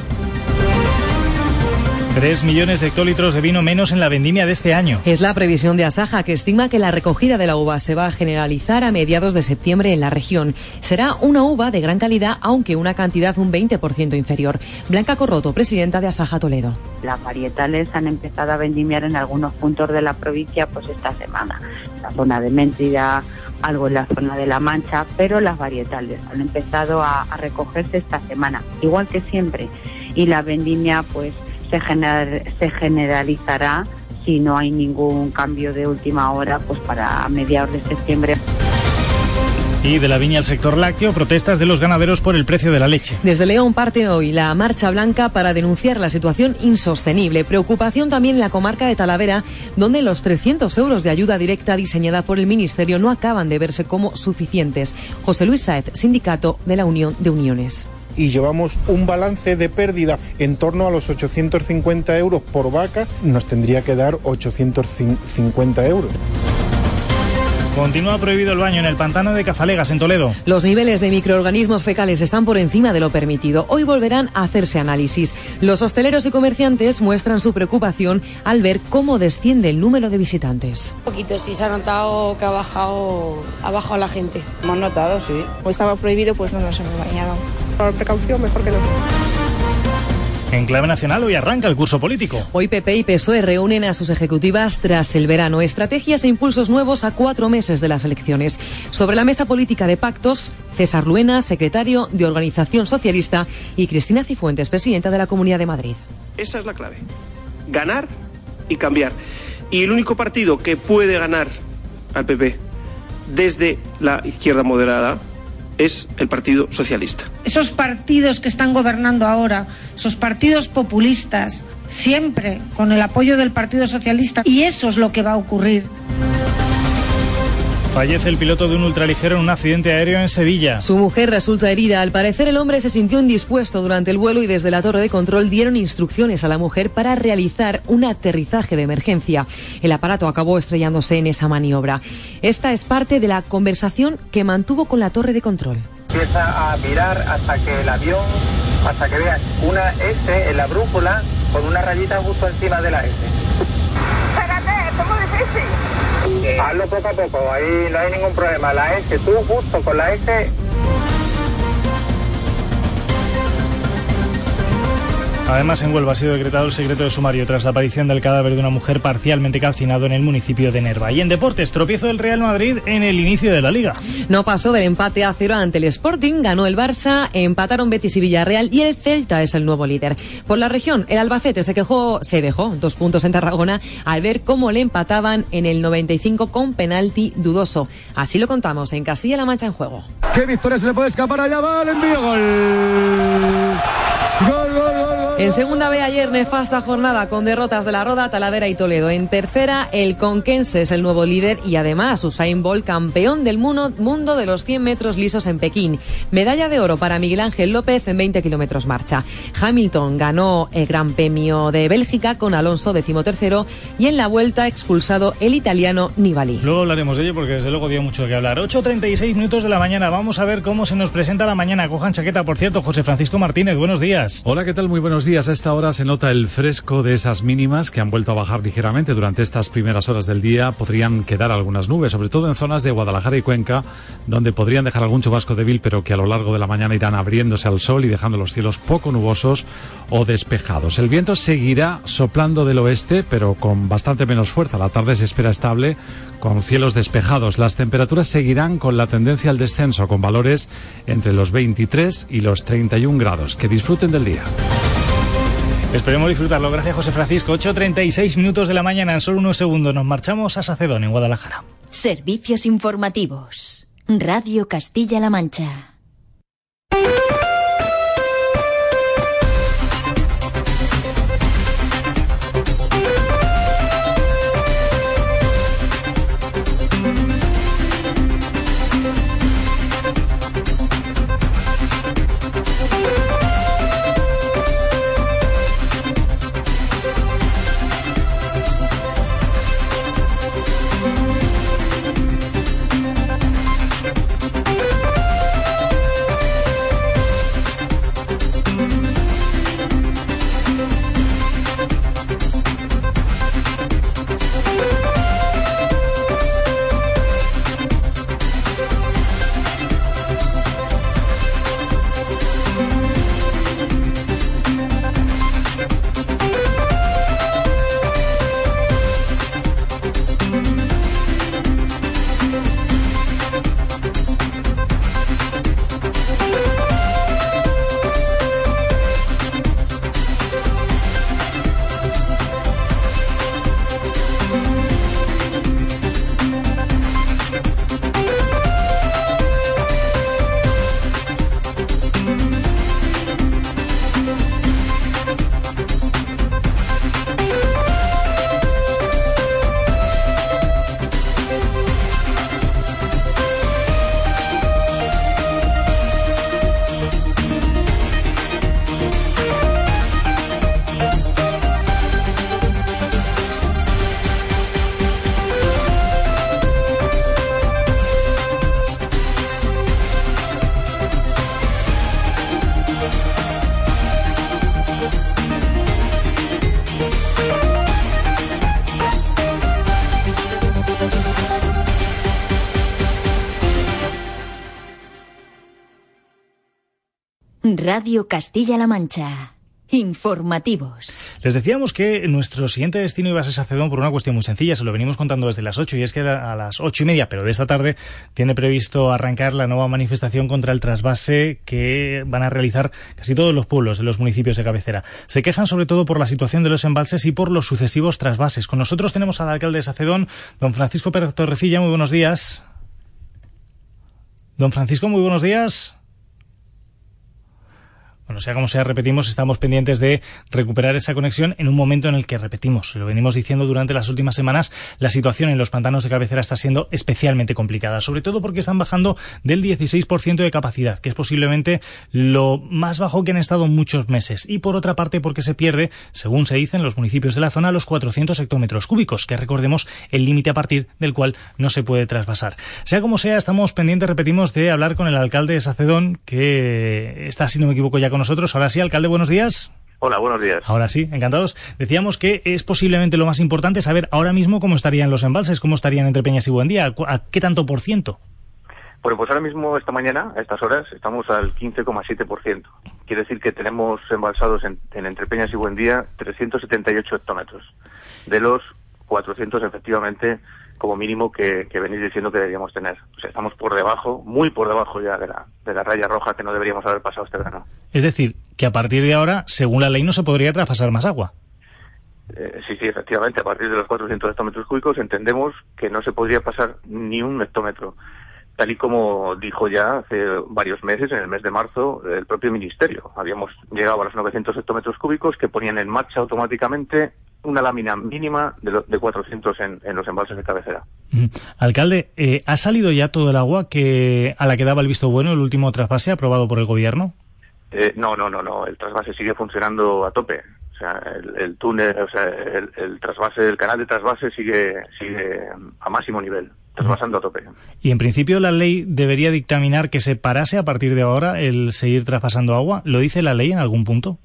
3 millones de hectolitros de vino menos en la vendimia de este año. Es la previsión de Asaja, que estima que la recogida de la uva se va a generalizar a mediados de septiembre en la región. Será una uva de gran calidad, aunque una cantidad un 20% inferior. Blanca Corroto, presidenta de Asaja Toledo. Las varietales han empezado a vendimiar en algunos puntos de la provincia pues esta semana. La zona de Méntida, algo en la zona de La Mancha, pero las varietales han empezado a, a recogerse esta semana, igual que siempre. Y la vendimia pues se, general, se generalizará si no hay ningún cambio de última hora pues para mediados de septiembre. Y de la viña al sector lácteo, protestas de los ganaderos por el precio de la leche. Desde León parte hoy la marcha blanca para denunciar la situación insostenible. Preocupación también en la comarca de Talavera, donde los 300 euros de ayuda directa diseñada por el Ministerio no acaban de verse como suficientes. José Luis Saez, sindicato de la Unión de Uniones y llevamos un balance de pérdida en torno a los 850 euros por vaca, nos tendría que dar 850 euros. Continúa prohibido el baño en el pantano de Cazalegas, en Toledo. Los niveles de microorganismos fecales están por encima de lo permitido. Hoy volverán a hacerse análisis. Los hosteleros y comerciantes muestran su preocupación al ver cómo desciende el número de visitantes. Un poquito, sí, se ha notado que ha bajado, ha bajado la gente. Hemos notado, sí. Como estaba prohibido, pues no nos hemos bañado. Por precaución, mejor que no. En clave nacional hoy arranca el curso político. Hoy PP y PSOE reúnen a sus ejecutivas tras el verano. Estrategias e impulsos nuevos a cuatro meses de las elecciones. Sobre la mesa política de pactos, César Luena, secretario de Organización Socialista, y Cristina Cifuentes, presidenta de la Comunidad de Madrid. Esa es la clave. Ganar y cambiar. Y el único partido que puede ganar al PP desde la izquierda moderada es el Partido Socialista. Esos partidos que están gobernando ahora, esos partidos populistas, siempre con el apoyo del Partido Socialista, y eso es lo que va a ocurrir. Fallece el piloto de un ultraligero en un accidente aéreo en Sevilla. Su mujer resulta herida. Al parecer el hombre se sintió indispuesto durante el vuelo y desde la torre de control dieron instrucciones a la mujer para realizar un aterrizaje de emergencia. El aparato acabó estrellándose en esa maniobra. Esta es parte de la conversación que mantuvo con la torre de control. Empieza a mirar hasta que el avión, hasta que veas una S en la brújula con una rayita justo encima de la S. Espérate, ¿cómo difícil? Hazlo poco a poco, ahí no hay ningún problema. La S, tú justo con la S. Además, en Huelva ha sido decretado el secreto de sumario tras la aparición del cadáver de una mujer parcialmente calcinado en el municipio de Nerva. Y en deportes, tropiezo del Real Madrid en el inicio de la liga. No pasó del empate a cero ante el Sporting, ganó el Barça, empataron Betis y Villarreal y el Celta es el nuevo líder. Por la región, el Albacete se quejó, se dejó dos puntos en Tarragona al ver cómo le empataban en el 95 con penalti dudoso. Así lo contamos en Castilla-La Mancha en juego. ¿Qué victoria se le puede escapar allá? Va el envío, gol. Gol, gol, gol, gol. En segunda B ayer nefasta jornada con derrotas de la Roda, Talavera y Toledo. En tercera el Conquense es el nuevo líder y además Usain Bolt campeón del mundo, de los 100 metros lisos en Pekín. Medalla de oro para Miguel Ángel López en 20 kilómetros marcha. Hamilton ganó el Gran Premio de Bélgica con Alonso decimotercero y en la vuelta expulsado el italiano Nibali. Luego hablaremos de ello porque desde luego dio mucho que hablar. 8.36 minutos de la mañana. Vamos a ver cómo se nos presenta la mañana. Cojan chaqueta, por cierto. José Francisco Martínez, buenos días. Hola, ¿qué tal? Muy buenos días. A esta hora se nota el fresco de esas mínimas que han vuelto a bajar ligeramente durante estas primeras horas del día. Podrían quedar algunas nubes, sobre todo en zonas de Guadalajara y Cuenca, donde podrían dejar algún chubasco débil, pero que a lo largo de la mañana irán abriéndose al sol y dejando los cielos poco nubosos o despejados. El viento seguirá soplando del oeste, pero con bastante menos fuerza. La tarde se espera estable, con cielos despejados. Las temperaturas seguirán con la tendencia al descenso, con valores entre los 23 y los 31 grados. Que disfruten del día. Esperemos disfrutarlo. Gracias, José Francisco. 8.36 minutos de la mañana. En solo unos segundos nos marchamos a Sacedón, en Guadalajara. Servicios informativos. Radio Castilla-La Mancha. Radio Castilla-La Mancha. Informativos. Les decíamos que nuestro siguiente destino iba a ser Sacedón por una cuestión muy sencilla, se lo venimos contando desde las 8 y es que a las ocho y media, pero de esta tarde, tiene previsto arrancar la nueva manifestación contra el trasvase que van a realizar casi todos los pueblos de los municipios de cabecera. Se quejan sobre todo por la situación de los embalses y por los sucesivos trasvases. Con nosotros tenemos al alcalde de Sacedón, don Francisco Pérez Torrecilla, muy buenos días. Don Francisco, muy buenos días. Bueno, sea como sea, repetimos, estamos pendientes de recuperar esa conexión en un momento en el que, repetimos, lo venimos diciendo durante las últimas semanas, la situación en los pantanos de cabecera está siendo especialmente complicada, sobre todo porque están bajando del 16% de capacidad, que es posiblemente lo más bajo que han estado muchos meses, y por otra parte porque se pierde, según se dice en los municipios de la zona, los 400 hectómetros cúbicos, que recordemos el límite a partir del cual no se puede trasvasar. Sea como sea, estamos pendientes, repetimos, de hablar con el alcalde de Sacedón, que está, si no me equivoco, ya con nosotros. Ahora sí, alcalde, buenos días. Hola, buenos días. Ahora sí, encantados. Decíamos que es posiblemente lo más importante saber ahora mismo cómo estarían los embalses, cómo estarían entre Peñas y Buendía, a qué tanto por ciento. Bueno, pues ahora mismo, esta mañana, a estas horas, estamos al 15,7%. Quiere decir que tenemos embalsados en, en Entre Peñas y Buendía 378 hectómetros. De los 400, efectivamente, como mínimo que, que, venís diciendo que deberíamos tener. O sea, estamos por debajo, muy por debajo ya de la, de la raya roja que no deberíamos haber pasado este verano. Es decir, que a partir de ahora, según la ley, no se podría traspasar más agua. Eh, sí, sí, efectivamente, a partir de los 400 hectómetros cúbicos entendemos que no se podría pasar ni un hectómetro. tal y como dijo ya hace varios meses, en el mes de marzo, el propio Ministerio. Habíamos llegado a los 900 hectómetros cúbicos que ponían en marcha automáticamente una lámina mínima de, lo- de 400 en, en los embalses de cabecera. Alcalde, eh, ¿ha salido ya todo el agua que a la que daba el visto bueno el último trasvase aprobado por el gobierno? Eh, no, no, no, no. El trasvase sigue funcionando a tope. O sea, el, el túnel, o sea, el, el trasvase, el canal de trasvase sigue, sigue a máximo nivel, trasvasando a tope. Y en principio la ley debería dictaminar que se parase a partir de ahora el seguir traspasando agua. ¿Lo dice la ley en algún punto?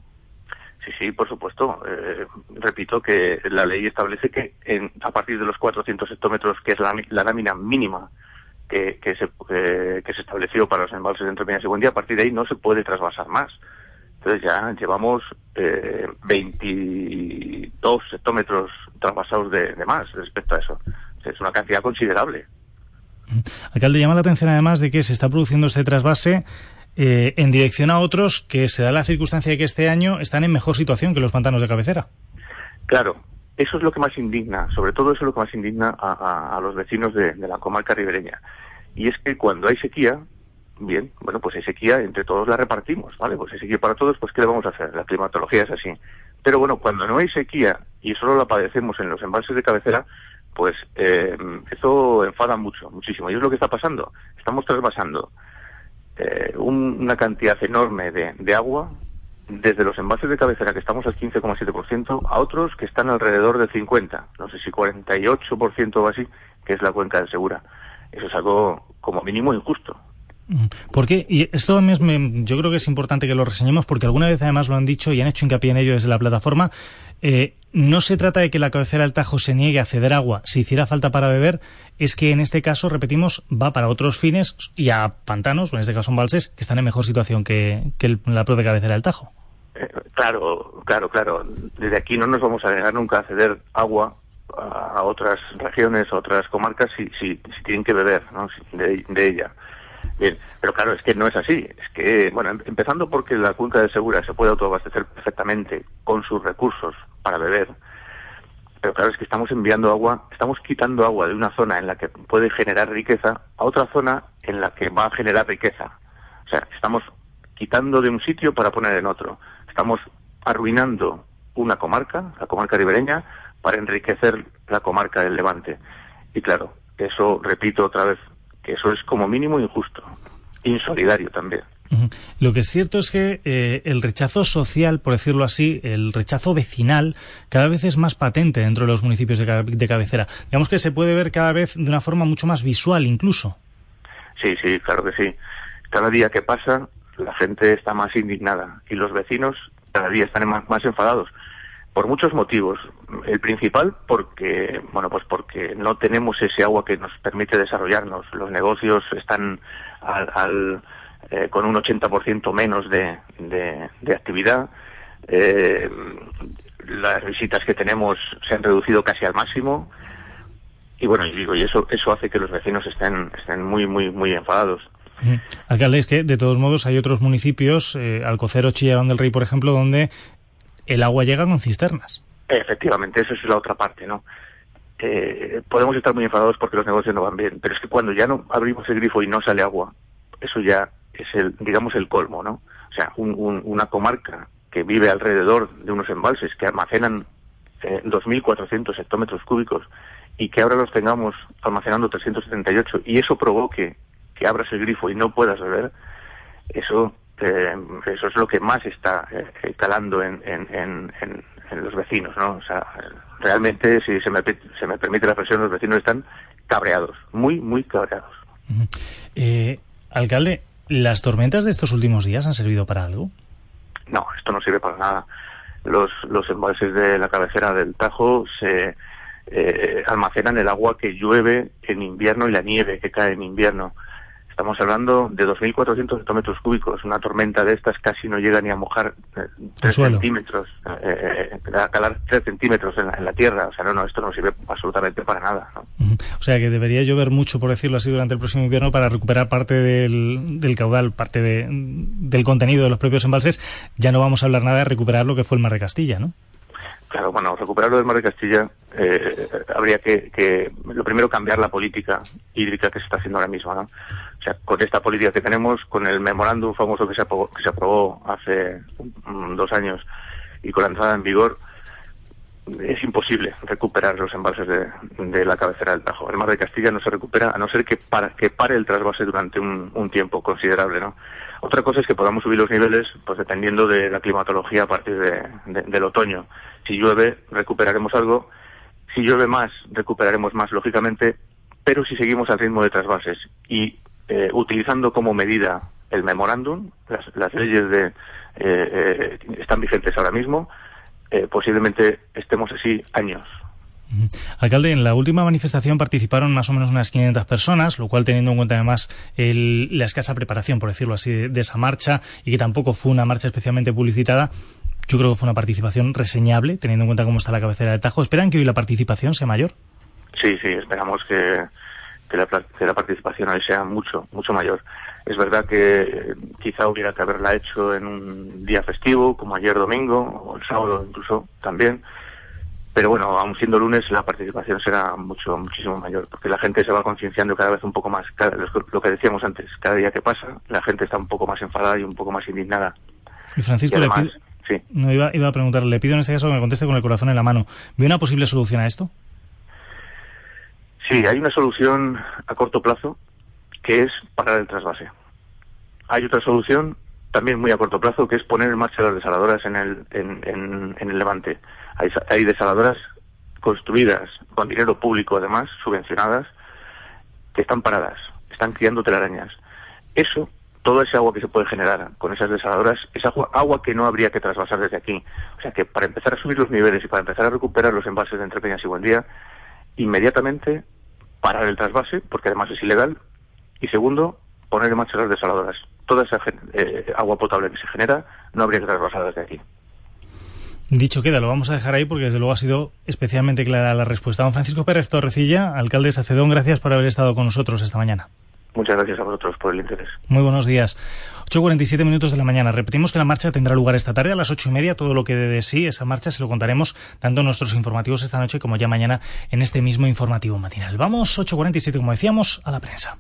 Sí, sí, por supuesto. Eh, repito que la ley establece que en- a partir de los 400 hectómetros, que es la, la lámina mínima que, que se, que, que se estableció para los embalses de Entre Peñas y Buendía, a partir de ahí no se puede trasvasar más. Entonces ya llevamos eh, 22 hectómetros trasvasados de, de más respecto a eso. Es una cantidad considerable. Alcalde, llama la atención además de que se está produciendo este trasvase eh, en dirección a otros que se da la circunstancia de que este año están en mejor situación que los pantanos de cabecera. Claro, eso es lo que más indigna, sobre todo eso es lo que más indigna a, a- los vecinos de, de la comarca ribereña. Y es que cuando hay sequía, bien, bueno, pues hay sequía, entre todos la repartimos, ¿vale? Pues hay sequía para todos, pues ¿qué le vamos a hacer? La climatología es así. Pero bueno, cuando no hay sequía y solo la padecemos en los embalses de cabecera, pues eh, eso enfada mucho, muchísimo. Y es lo que está pasando. Estamos trasvasando eh, un- una cantidad enorme de, de agua desde los embalses de cabecera, que estamos al 15,7%, a otros que están alrededor del 50%, no sé si 48% o así, que es la cuenca del Segura. Eso es algo como mínimo injusto. ¿Por qué? Y esto me- yo creo que es importante que lo reseñemos porque alguna vez además lo han dicho y han hecho hincapié en ello desde la plataforma. Eh, no se trata de que la cabecera del Tajo se niegue a ceder agua si hiciera falta para beber, es que en este caso, repetimos, va para otros fines y a pantanos, o en este caso embalses, que están en mejor situación que, la propia cabecera del Tajo. Eh, claro, claro, claro. Desde aquí no nos vamos a negar nunca a ceder agua a, otras regiones, a otras comarcas, si, si, si tienen que beber ¿no? De, de ella. Bien, pero claro, es que no es así. Es que, bueno, em- empezando porque la cuenca de Segura se puede autoabastecer perfectamente con sus recursos para beber. Pero claro, es que estamos enviando agua, estamos quitando agua de una zona en la que puede generar riqueza a otra zona en la que va a generar riqueza. O sea, estamos quitando de un sitio para poner en otro. Estamos arruinando una comarca, la comarca ribereña, para enriquecer la comarca del Levante. Y claro, eso, repito otra vez, que eso es como mínimo injusto, insolidario también. Lo que es cierto es que eh, el rechazo social, por decirlo así, el rechazo vecinal, cada vez es más patente dentro de los municipios de cabecera. Digamos que se puede ver cada vez de una forma mucho más visual, incluso. Sí, sí, claro que sí. Cada día que pasa, la gente está más indignada y los vecinos cada día están más, más enfadados por muchos motivos. El principal porque, bueno, pues porque no tenemos ese agua que nos permite desarrollarnos. Los negocios están al, al, eh, con un 80% menos de, de, de actividad. Eh, las visitas que tenemos se han reducido casi al máximo. Y bueno, y digo, y eso, eso hace que los vecinos estén, estén muy, muy, muy enfadados. Alcalde, es que de todos modos hay otros municipios, eh, Alcocero, Chillán del Rey, por ejemplo, donde el agua llega con cisternas. Efectivamente, esa es la otra parte, ¿no? Eh, podemos estar muy enfadados porque los negocios no van bien, pero es que cuando ya no abrimos el grifo y no sale agua, eso ya es el, digamos, el colmo, ¿no? O sea, un- un- una comarca que vive alrededor de unos embalses que almacenan eh, 2.400 hectómetros cúbicos y que ahora los tengamos almacenando 378 y eso provoque que abras el grifo y no puedas beber, eso eh, eso es lo que más está eh, calando en, en, en, en- los vecinos, ¿no? O sea, realmente, si se me, se me permite la expresión, los vecinos están cabreados, muy, muy cabreados. Eh, alcalde, ¿las tormentas de estos últimos días han servido para algo? No, esto no sirve para nada. Los, los embalses de la cabecera del Tajo se eh, almacenan el agua que llueve en invierno y la nieve que cae en invierno. Estamos hablando de 2.400 hectómetros cúbicos. Una tormenta de estas casi no llega ni a mojar eh, suelo. centímetros, eh, eh, a calar tres centímetros en la, en la tierra. O sea, no, no, esto no sirve absolutamente para nada. ¿no? O sea que debería llover mucho, por decirlo así, durante el próximo invierno para recuperar parte del, del caudal, parte de- del contenido de los propios embalses. Ya no vamos a hablar nada de recuperar lo que fue el mar de Castilla, ¿no? Claro, bueno, recuperarlo del Mar de Castilla eh, habría que, que, lo primero, cambiar la política hídrica que se está haciendo ahora mismo, ¿no? O sea, con esta política que tenemos, con el memorándum famoso que se aprobó, que se aprobó hace dos años y con la entrada en vigor, es imposible recuperar los embalses de, la cabecera del Tajo. El mar de Castilla no se recupera a no ser que, para, que pare el trasvase durante un, tiempo considerable, ¿no? Otra cosa es que podamos subir los niveles, pues dependiendo de la climatología a partir de, del otoño. Si llueve, recuperaremos algo. Si llueve más, recuperaremos más, lógicamente. Pero si seguimos al ritmo de trasvases y eh, utilizando como medida el memorándum, las, las, leyes de, eh, eh, están vigentes ahora mismo, posiblemente estemos así años. Alcalde, en la última manifestación participaron más o menos unas 500 personas, lo cual teniendo en cuenta además el, la escasa preparación, por decirlo así, de, de, esa marcha y que tampoco fue una marcha especialmente publicitada, yo creo que fue una participación reseñable, teniendo en cuenta cómo está la cabecera del Tajo. ¿Esperan que hoy la participación sea mayor? Sí, sí, esperamos que, que, la, que la participación hoy sea mucho, mucho mayor. Es verdad que quizá hubiera que haberla hecho en un día festivo, como ayer domingo, o el sábado incluso también. Pero bueno, aún siendo lunes, la participación será mucho, muchísimo mayor, porque la gente se va concienciando cada vez un poco más. Cada, lo que decíamos antes, cada día que pasa, la gente está un poco más enfadada y un poco más indignada. Y Francisco, y además, le pido, sí. no, iba, iba a preguntarle, le pido en este caso que me conteste con el corazón en la mano. ¿Ve una posible solución a esto? Sí, hay una solución a corto plazo, que es parar el trasvase. Hay otra solución también muy a corto plazo, que es poner en marcha las desaladoras en el, en, en, en el Levante. Hay, hay, desaladoras construidas con dinero público, además, subvencionadas, que están paradas, están criando telarañas. Eso, todo ese agua que se puede generar con esas desaladoras, es agua, agua que no habría que trasvasar desde aquí. O sea que para empezar a subir los niveles y para empezar a recuperar los embalses de Entre Peñas y Buendía, inmediatamente parar el trasvase, porque además es ilegal, y segundo, poner en marcha las desaladoras. Toda esa eh, agua potable que se genera no habría que trasvasar desde aquí. Dicho queda, lo vamos a dejar ahí porque desde luego ha sido especialmente clara la respuesta. Don Francisco Pérez Torrecilla, alcalde de Sacedón, gracias por haber estado con nosotros esta mañana. Muchas gracias a vosotros por el interés. Muy buenos días. 8.47 minutos de la mañana. Repetimos que la marcha tendrá lugar esta tarde a las ocho y media. Todo lo que de sí esa marcha se lo contaremos tanto en nuestros informativos esta noche como ya mañana en este mismo informativo matinal. Vamos, 8.47, como decíamos, a la prensa.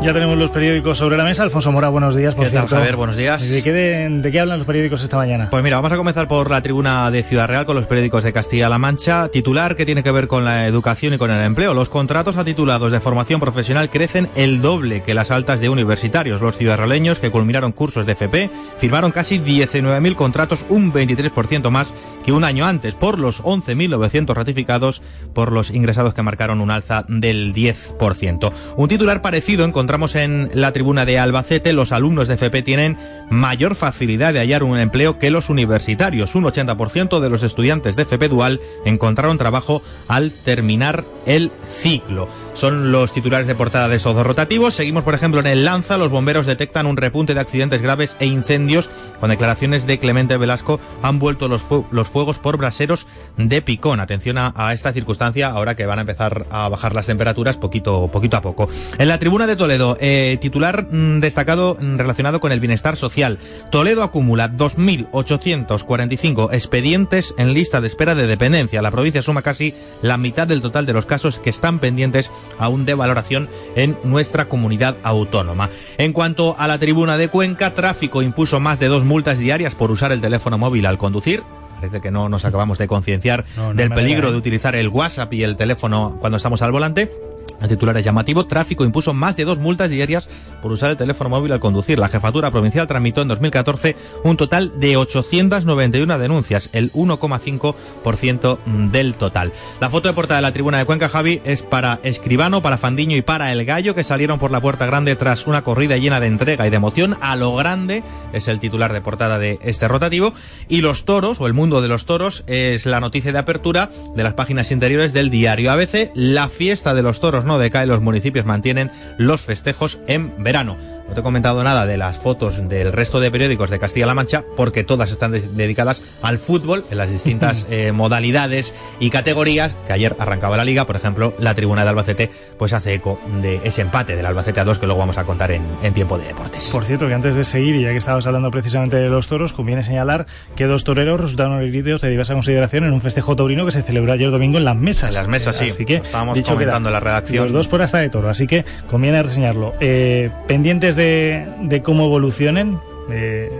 Ya tenemos los periódicos sobre la mesa. Alfonso Mora, buenos días. Por ¿Qué tal, Javier? Buenos días. ¿De qué, de, ¿De qué, hablan los periódicos esta mañana? Pues mira, vamos a comenzar por la tribuna de Ciudad Real con los periódicos de Castilla-La Mancha. Titular que tiene que ver con la educación y con el empleo. Los contratos a titulados de formación profesional crecen el doble que las altas de universitarios. Los ciudadraleños que culminaron cursos de FP firmaron casi 19.000 contratos, un 23% más que un año antes, por los 11.900 ratificados por los ingresados que marcaron un alza del 10%. Un titular parecido encontramos en la tribuna de Albacete. Los alumnos de FP tienen mayor facilidad de hallar un empleo que los universitarios. Un 80% de los estudiantes de FP Dual encontraron trabajo al terminar el ciclo. Son los titulares de portada de esos dos rotativos. Seguimos, por ejemplo, en el Lanza. Los bomberos detectan un repunte de accidentes graves e incendios. Con declaraciones de Clemente Velasco han vuelto los, los fuegos por braseros de picón. Atención a, a, esta circunstancia ahora que van a empezar a bajar las temperaturas poquito, poquito a poco. En la tribuna de Toledo, eh, titular mmm, destacado mmm, relacionado con el bienestar social. Toledo acumula 2.845 expedientes en lista de espera de dependencia. La provincia suma casi la mitad del total de los casos que están pendientes aún de valoración en nuestra comunidad autónoma. En cuanto a la tribuna de Cuenca, tráfico impuso más de dos multas diarias por usar el teléfono móvil al conducir parece que no nos acabamos de concienciar no, no del peligro de utilizar el WhatsApp y el teléfono cuando estamos al volante. El titular es llamativo. Tráfico impuso más de dos multas diarias por usar el teléfono móvil al conducir. La jefatura provincial tramitó en 2014 un total de 891 denuncias, el 1,5% del total. La foto de portada de la tribuna de Cuenca, Javi, es para Escribano, para Fandiño y para El Gallo, que salieron por la puerta grande tras una corrida llena de entrega y de emoción. A lo grande es el titular de portada de este rotativo. Y los toros, o el mundo de los toros, es la noticia de apertura de las páginas interiores del diario ABC. La fiesta de los toros no decae, los municipios mantienen los festejos en verano. No te he comentado nada de las fotos del resto de periódicos de Castilla-La Mancha porque todas están de- dedicadas al fútbol en las distintas eh, modalidades y categorías que ayer arrancaba la liga. Por ejemplo, la tribuna de Albacete pues hace eco de ese empate del Albacete a 2 que luego vamos a contar en, en tiempo de deportes. Por cierto, que antes de seguir, y ya que estabas hablando precisamente de los toros, conviene señalar que dos toreros resultaron heridos de diversa consideración en un festejo taurino que se celebró ayer domingo en las mesas. En las mesas, sí. Así que, estábamos dicho comentando la redacción. Los dos por hasta de toro, así que conviene reseñarlo. Eh, pendientes de, cómo evolucionen, de,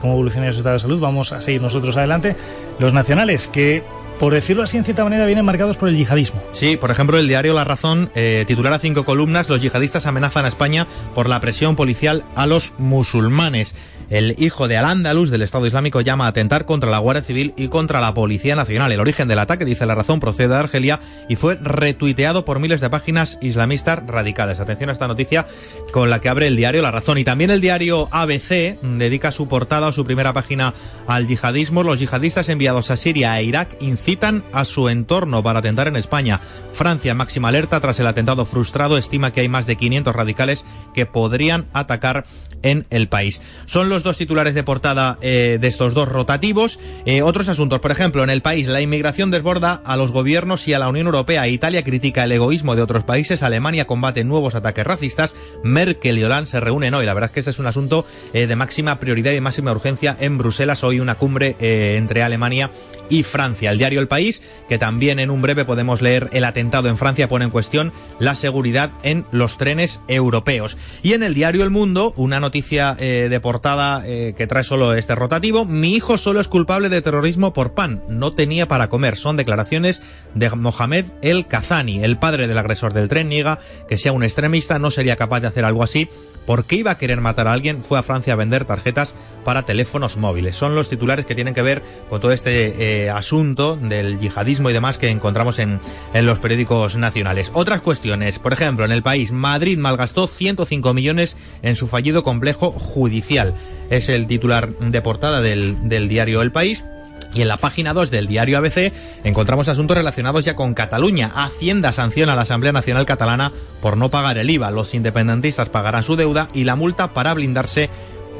cómo evolucione su estado de salud, vamos a seguir nosotros adelante. Los nacionales, que por decirlo así, en cierta manera, vienen marcados por el yihadismo. Sí, por ejemplo, el diario La Razón eh, titular cinco columnas, los yihadistas amenazan a España por la presión policial a los musulmanes. El hijo de Al-Ándalus del Estado Islámico llama a atentar contra la Guardia Civil y contra la Policía Nacional. El origen del ataque, dice La Razón, procede de Argelia y fue retuiteado por miles de páginas islamistas radicales. Atención a esta noticia con la que abre el diario La Razón. Y también el diario ABC dedica su portada o su primera página al yihadismo. Los yihadistas enviados a Siria e Irak incitan a su entorno para atentar en España. Francia, máxima alerta tras el atentado frustrado, estima que hay más de 500 radicales que podrían atacar en el país. Son los dos titulares de portada eh, de estos dos rotativos. Eh, otros asuntos, por ejemplo, en el país la inmigración desborda a los gobiernos y a la Unión Europea. Italia critica el egoísmo de otros países. Alemania combate nuevos ataques racistas. Merkel y Hollande se reúnen hoy. La verdad es que este es un asunto eh, de máxima prioridad y máxima urgencia en Bruselas. Hoy una cumbre entre Alemania y Francia. El diario El País, que también en un breve podemos leer el atentado en Francia, pone en cuestión la seguridad en los trenes europeos. Y en el diario El Mundo, una noticia eh, de portada eh, que trae solo este rotativo. Mi hijo solo es culpable de terrorismo por pan. No tenía para comer. Son declaraciones de Mohamed El Kazani, el padre del agresor del tren, niega que sea un extremista, no sería capaz de hacer algo así. ¿Por qué iba a querer matar a alguien? Fue a Francia a vender tarjetas para teléfonos móviles. Son los titulares que tienen que ver con todo este eh, asunto del yihadismo y demás que encontramos en, en los periódicos nacionales. Otras cuestiones, por ejemplo, en el país, Madrid malgastó 105 millones en su fallido complejo judicial. Es el titular de portada del, del diario El País. Y en la página 2 del diario ABC encontramos asuntos relacionados ya con Cataluña. Hacienda sanciona a la Asamblea Nacional Catalana por no pagar el IVA. Los independentistas pagarán su deuda y la multa para blindarse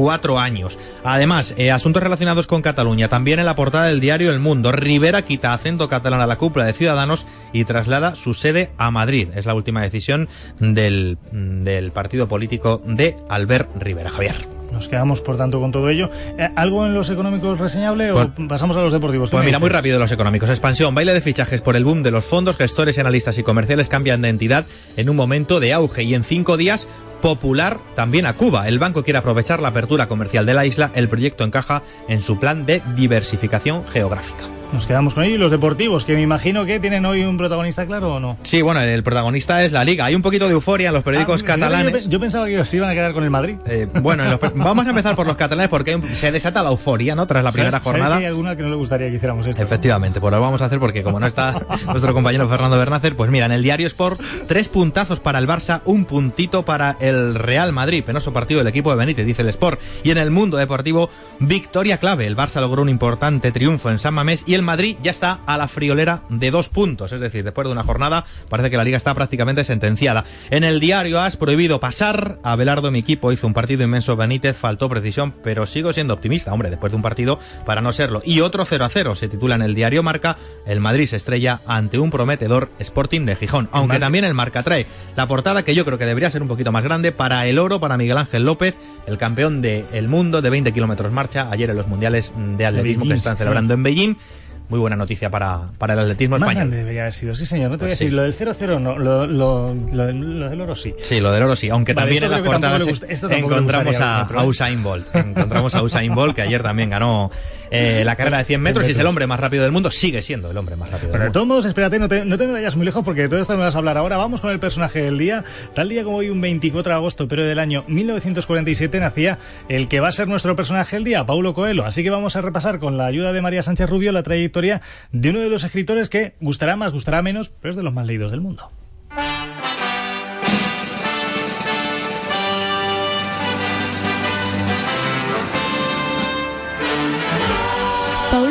cuatro años. Además, eh, asuntos relacionados con Cataluña. También en la portada del diario El Mundo. Rivera quita acento catalán a la cúpula de Ciudadanos y traslada su sede a Madrid. Es la última decisión del, del partido político de Albert Rivera. Javier. Nos quedamos, por tanto, con todo ello. Eh, ¿Algo en los económicos reseñable o pasamos a los deportivos? ¿Tú Pues mira, muy rápido los económicos. Expansión, baile de fichajes por el boom de los fondos, gestores, analistas y comerciales cambian de entidad en un momento de auge y en cinco días popular también a Cuba. El banco quiere aprovechar la apertura comercial de la isla. El proyecto encaja en su plan de diversificación geográfica. Nos quedamos con ello. Y los deportivos, que me imagino que tienen hoy un protagonista claro o no. Sí, bueno, el protagonista es la Liga. Hay un poquito de euforia en los periódicos Ah, catalanes. Yo, yo pensaba que se iban a quedar con el Madrid. Eh, bueno, en los vamos a empezar por los catalanes porque un- se desata la euforia, ¿no? Tras la primera ¿Sabes- sabes jornada. que hay alguna que no le gustaría que hiciéramos esto? Efectivamente, pues lo vamos a hacer porque como no está nuestro compañero Fernando Bernácer, pues mira, en el diario Sport, tres puntazos para el Barça, un puntito para el Real Madrid. Penoso partido del equipo de Benítez, dice el Sport. Y en el mundo deportivo, victoria clave. El Barça logró un importante triunfo en San Mamés y el Madrid ya está a la friolera de dos puntos. Es decir, después de una jornada, parece que la liga está prácticamente sentenciada. En el diario As, prohibido pasar. Abelardo, mi equipo, hizo un partido inmenso. Benítez faltó precisión, pero sigo siendo optimista, hombre, después de un partido para no serlo. Y otro 0 a 0 se titula en el diario Marca. El Madrid se estrella ante un prometedor Sporting de Gijón. Aunque también el Marca trae la portada que yo creo que debería ser un poquito más grande para el oro, para Miguel Ángel López, el campeón del mundo de 20 kilómetros marcha, ayer en los mundiales de atletismo que Beijing, están sí. celebrando en Beijing. Muy buena noticia para, para el atletismo Más español. debería haber sido, sí señor. No te Pues voy a decir, sí. lo del 0-0 no, lo, lo, lo- lo del oro sí. Sí, lo del oro sí, aunque también en las portadas encontramos a, a. Usain Bolt. Encontramos a Usain Bolt, que ayer también ganó eh, la carrera de 100 metros y es el hombre más rápido del mundo. Sigue siendo el hombre más rápido Pero del de mundo. todos modos, espérate, no te, no te vayas muy lejos porque de todo esto me vas a hablar ahora. Vamos con el personaje del día. Tal día como hoy, un 24 de agosto, pero del año 1947, nacía el que va a ser nuestro personaje del día, Paulo Coelho. Así que vamos a repasar con la ayuda de María Sánchez Rubio la trayectoria de uno de los escritores que gustará más, gustará menos, pero es de los más leídos del mundo.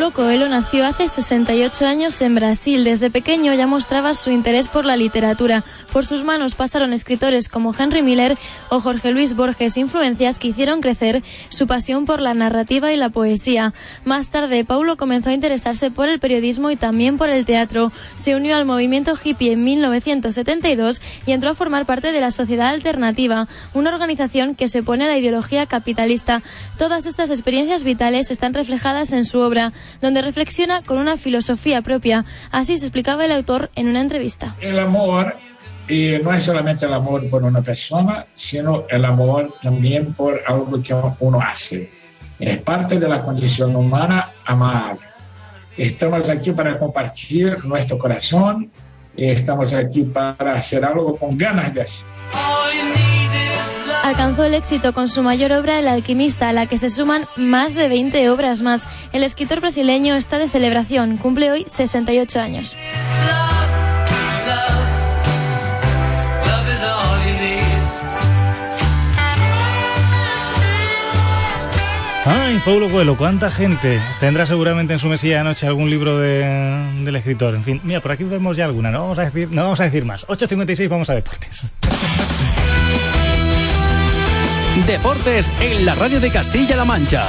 Paulo Coelho nació hace 68 años en Brasil. Desde pequeño ya mostraba su interés por la literatura. Por sus manos pasaron escritores como Henry Miller o Jorge Luis Borges, influencias que hicieron crecer su pasión por la narrativa y la poesía. Más tarde, Paulo comenzó a interesarse por el periodismo y también por el teatro. Se unió al movimiento hippie en 1972 y entró a formar parte de la Sociedad Alternativa, una organización que se opone a la ideología capitalista. Todas estas experiencias vitales están reflejadas en su obra, donde reflexiona con una filosofía propia. Así se explicaba el autor en una entrevista. El amor y no es solamente el amor por una persona, sino el amor también por algo que uno hace. Es parte de la condición humana amar. Estamos aquí para compartir nuestro corazón y estamos aquí para hacer algo con ganas de hacer. Alcanzó el éxito con su mayor obra El alquimista, a la que se suman más de 20 obras más. El escritor brasileño está de celebración, cumple hoy 68 años. Ay, Paulo Coelho, cuánta gente. Tendrá seguramente en su mesilla de noche algún libro de, del escritor. En fin, mira, por aquí vemos ya alguna, no vamos a decir, no vamos a decir más. 8.56, vamos a deportes. Deportes en la radio de Castilla-La Mancha.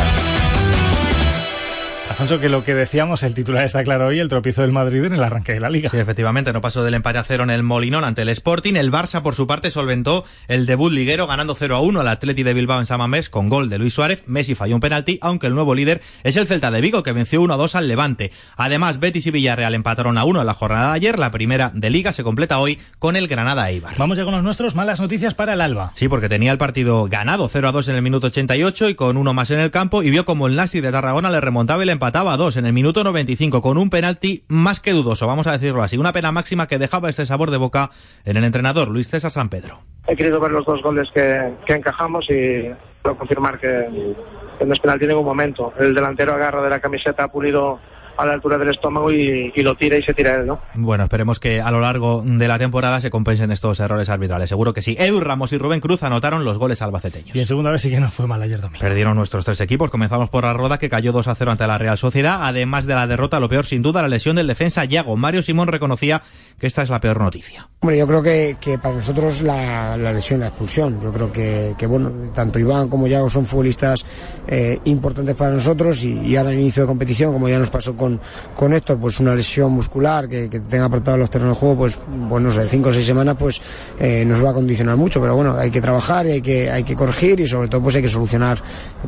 Alfonso, que lo que decíamos, el titular está claro hoy, el tropiezo del Madrid en el arranque de la Liga. Sí, efectivamente, no pasó del empate a cero en el Molinón ante el Sporting. El Barça, por su parte, solventó el debut liguero ganando 0 a 1 al Atleti de Bilbao en Samamés con gol de Luis Suárez. Messi falló un penalti, aunque el nuevo líder es el Celta de Vigo, que venció 1 a 2 al Levante. Además, Betis y Villarreal empataron a 1 en la jornada de ayer. La primera de Liga se completa hoy con el Granada Eibar. Vamos ya con los nuestros. Malas noticias para el Alba. Sí, porque tenía el partido ganado 0 a 2 en el minuto 88 y con uno más en el campo y vio como el Nasi de Tarragona le remontaba y le empataba a 2 en el minuto 95 con un penalti más que dudoso, vamos a decirlo así. Una pena máxima que dejaba este sabor de boca en el entrenador Luis César San Pedro. He querido ver los dos goles que, que encajamos y puedo confirmar que, que no es penalti en ningún momento. El delantero agarra de la camiseta Pulido a la altura del estómago y, y, lo tira y se tira él, ¿no? Bueno, esperemos que a lo largo de la temporada se compensen estos errores arbitrales. Seguro que sí. Edu Ramos y Rubén Cruz anotaron los goles albaceteños. Y en segunda vez sí que no fue mal ayer domingo. Perdieron nuestros tres equipos. Comenzamos por la Roda, que cayó 2 a 0 ante la Real Sociedad. Además de la derrota, lo peor sin duda, la lesión del defensa Yago. Mario Simón reconocía que esta es la peor noticia. Hombre, yo creo que, que para nosotros la, la, lesión, la expulsión, yo creo que, que, bueno, tanto Iván como Yago son futbolistas eh, importantes para nosotros y, y, ahora en inicio de competición, como ya nos pasó con, con pues una lesión muscular que, tenga apartado los terrenos de juego, pues, bueno, no sé, cinco o seis semanas, pues eh, nos va a condicionar mucho, pero bueno, hay que trabajar y hay que, hay que corregir y sobre todo pues hay que solucionar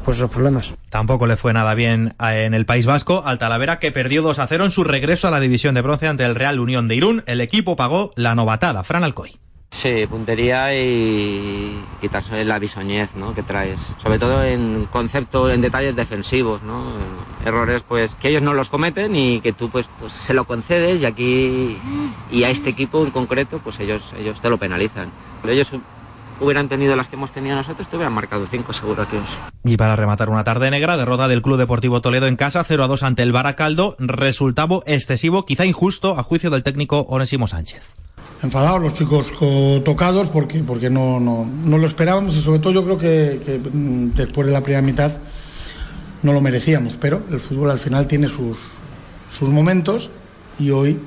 pues los problemas. Tampoco le fue nada bien en el País Vasco al Talavera que perdió 2 a 0 en su regreso a la división de bronce ante el Real Unión de Irún. El equipo pagó la novatada. Fran Alcoy. Sí, puntería y quitarse la bisoñez ¿no? que traes. Sobre todo en concepto, en detalles defensivos, ¿no? Errores pues que ellos no los cometen y que tú pues, pues se lo concedes y aquí y a este equipo en concreto pues ellos, ellos te lo penalizan. Ellos hubieran tenido las que hemos tenido nosotros, te hubieran marcado cinco seguro que os. Y para rematar una tarde negra, derrota del Club Deportivo Toledo en casa, 0 a 2 ante el Baracaldo, resultado excesivo, quizá injusto, a juicio del técnico Onésimo Sánchez enfadados los chicos tocados porque, porque no, no, no, lo esperábamos y sobre todo yo creo que, que, después de la primera mitad no lo merecíamos, pero el fútbol al final tiene sus, sus momentos y hoy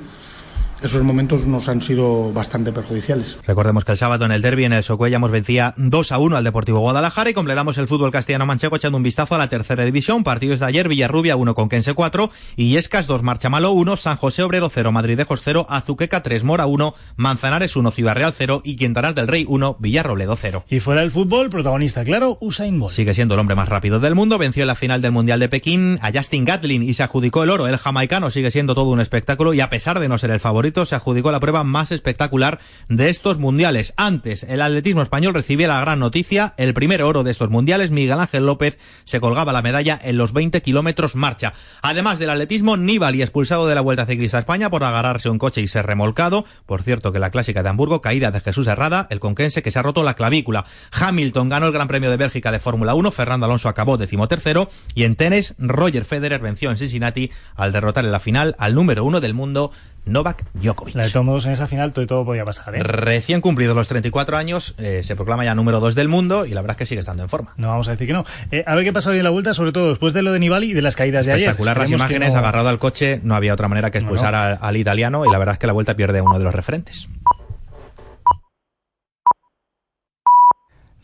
esos momentos nos han sido bastante perjudiciales. Recordemos que el sábado en el derby en el Socuellamos vencía 2 a 1 al Deportivo Guadalajara y completamos el fútbol castellano manchego echando un vistazo a la tercera división. Partidos de ayer, Villarrubia 1 con Quense 4, Illescas 2, Marchamalo 1, San José Obrero 0, Madridejos 0, Azuqueca 3, Mora 1, Manzanares 1, Ciudad Real 0 y Quintanar del Rey 1, Villarrobledo 0. Y fuera del fútbol, protagonista, claro, Usain Bolt. Sigue siendo el hombre más rápido del mundo, venció en la final del Mundial de Pekín a Justin Gatlin y se adjudicó el oro. El jamaicano sigue siendo todo un espectáculo y a pesar de no ser el favorito, se adjudicó la prueba más espectacular de estos mundiales. Antes, el atletismo español recibía la gran noticia, el primer oro de estos mundiales, Miguel Ángel López se colgaba la medalla en los 20 kilómetros marcha. Además del atletismo, Nibali expulsado de la Vuelta Ciclista a España por agarrarse un coche y ser remolcado. Por cierto, que la clásica de Hamburgo, caída de Jesús Herrada, el conquense que se ha roto la clavícula. Hamilton ganó el Gran Premio de Bélgica de Fórmula 1, Fernando Alonso acabó decimotercero y en tenis, Roger Federer venció en Cincinnati al derrotar en la final al número uno del mundo, Novak Djokovic. La de todos modos, en esa final todo, todo podía pasar. ¿eh? Recién cumplidos los 34 años, eh, se proclama ya número 2 del mundo y la verdad es que sigue estando en forma. No vamos a decir que no. Eh, a ver qué pasa hoy en la vuelta, sobre todo después de lo de Nibali y de las caídas de ayer. Espectacular las imágenes, no- agarrado al coche, no había otra manera que expulsar No, no. Al, al italiano y la verdad es que la vuelta pierde uno de los referentes.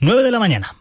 9 de la mañana.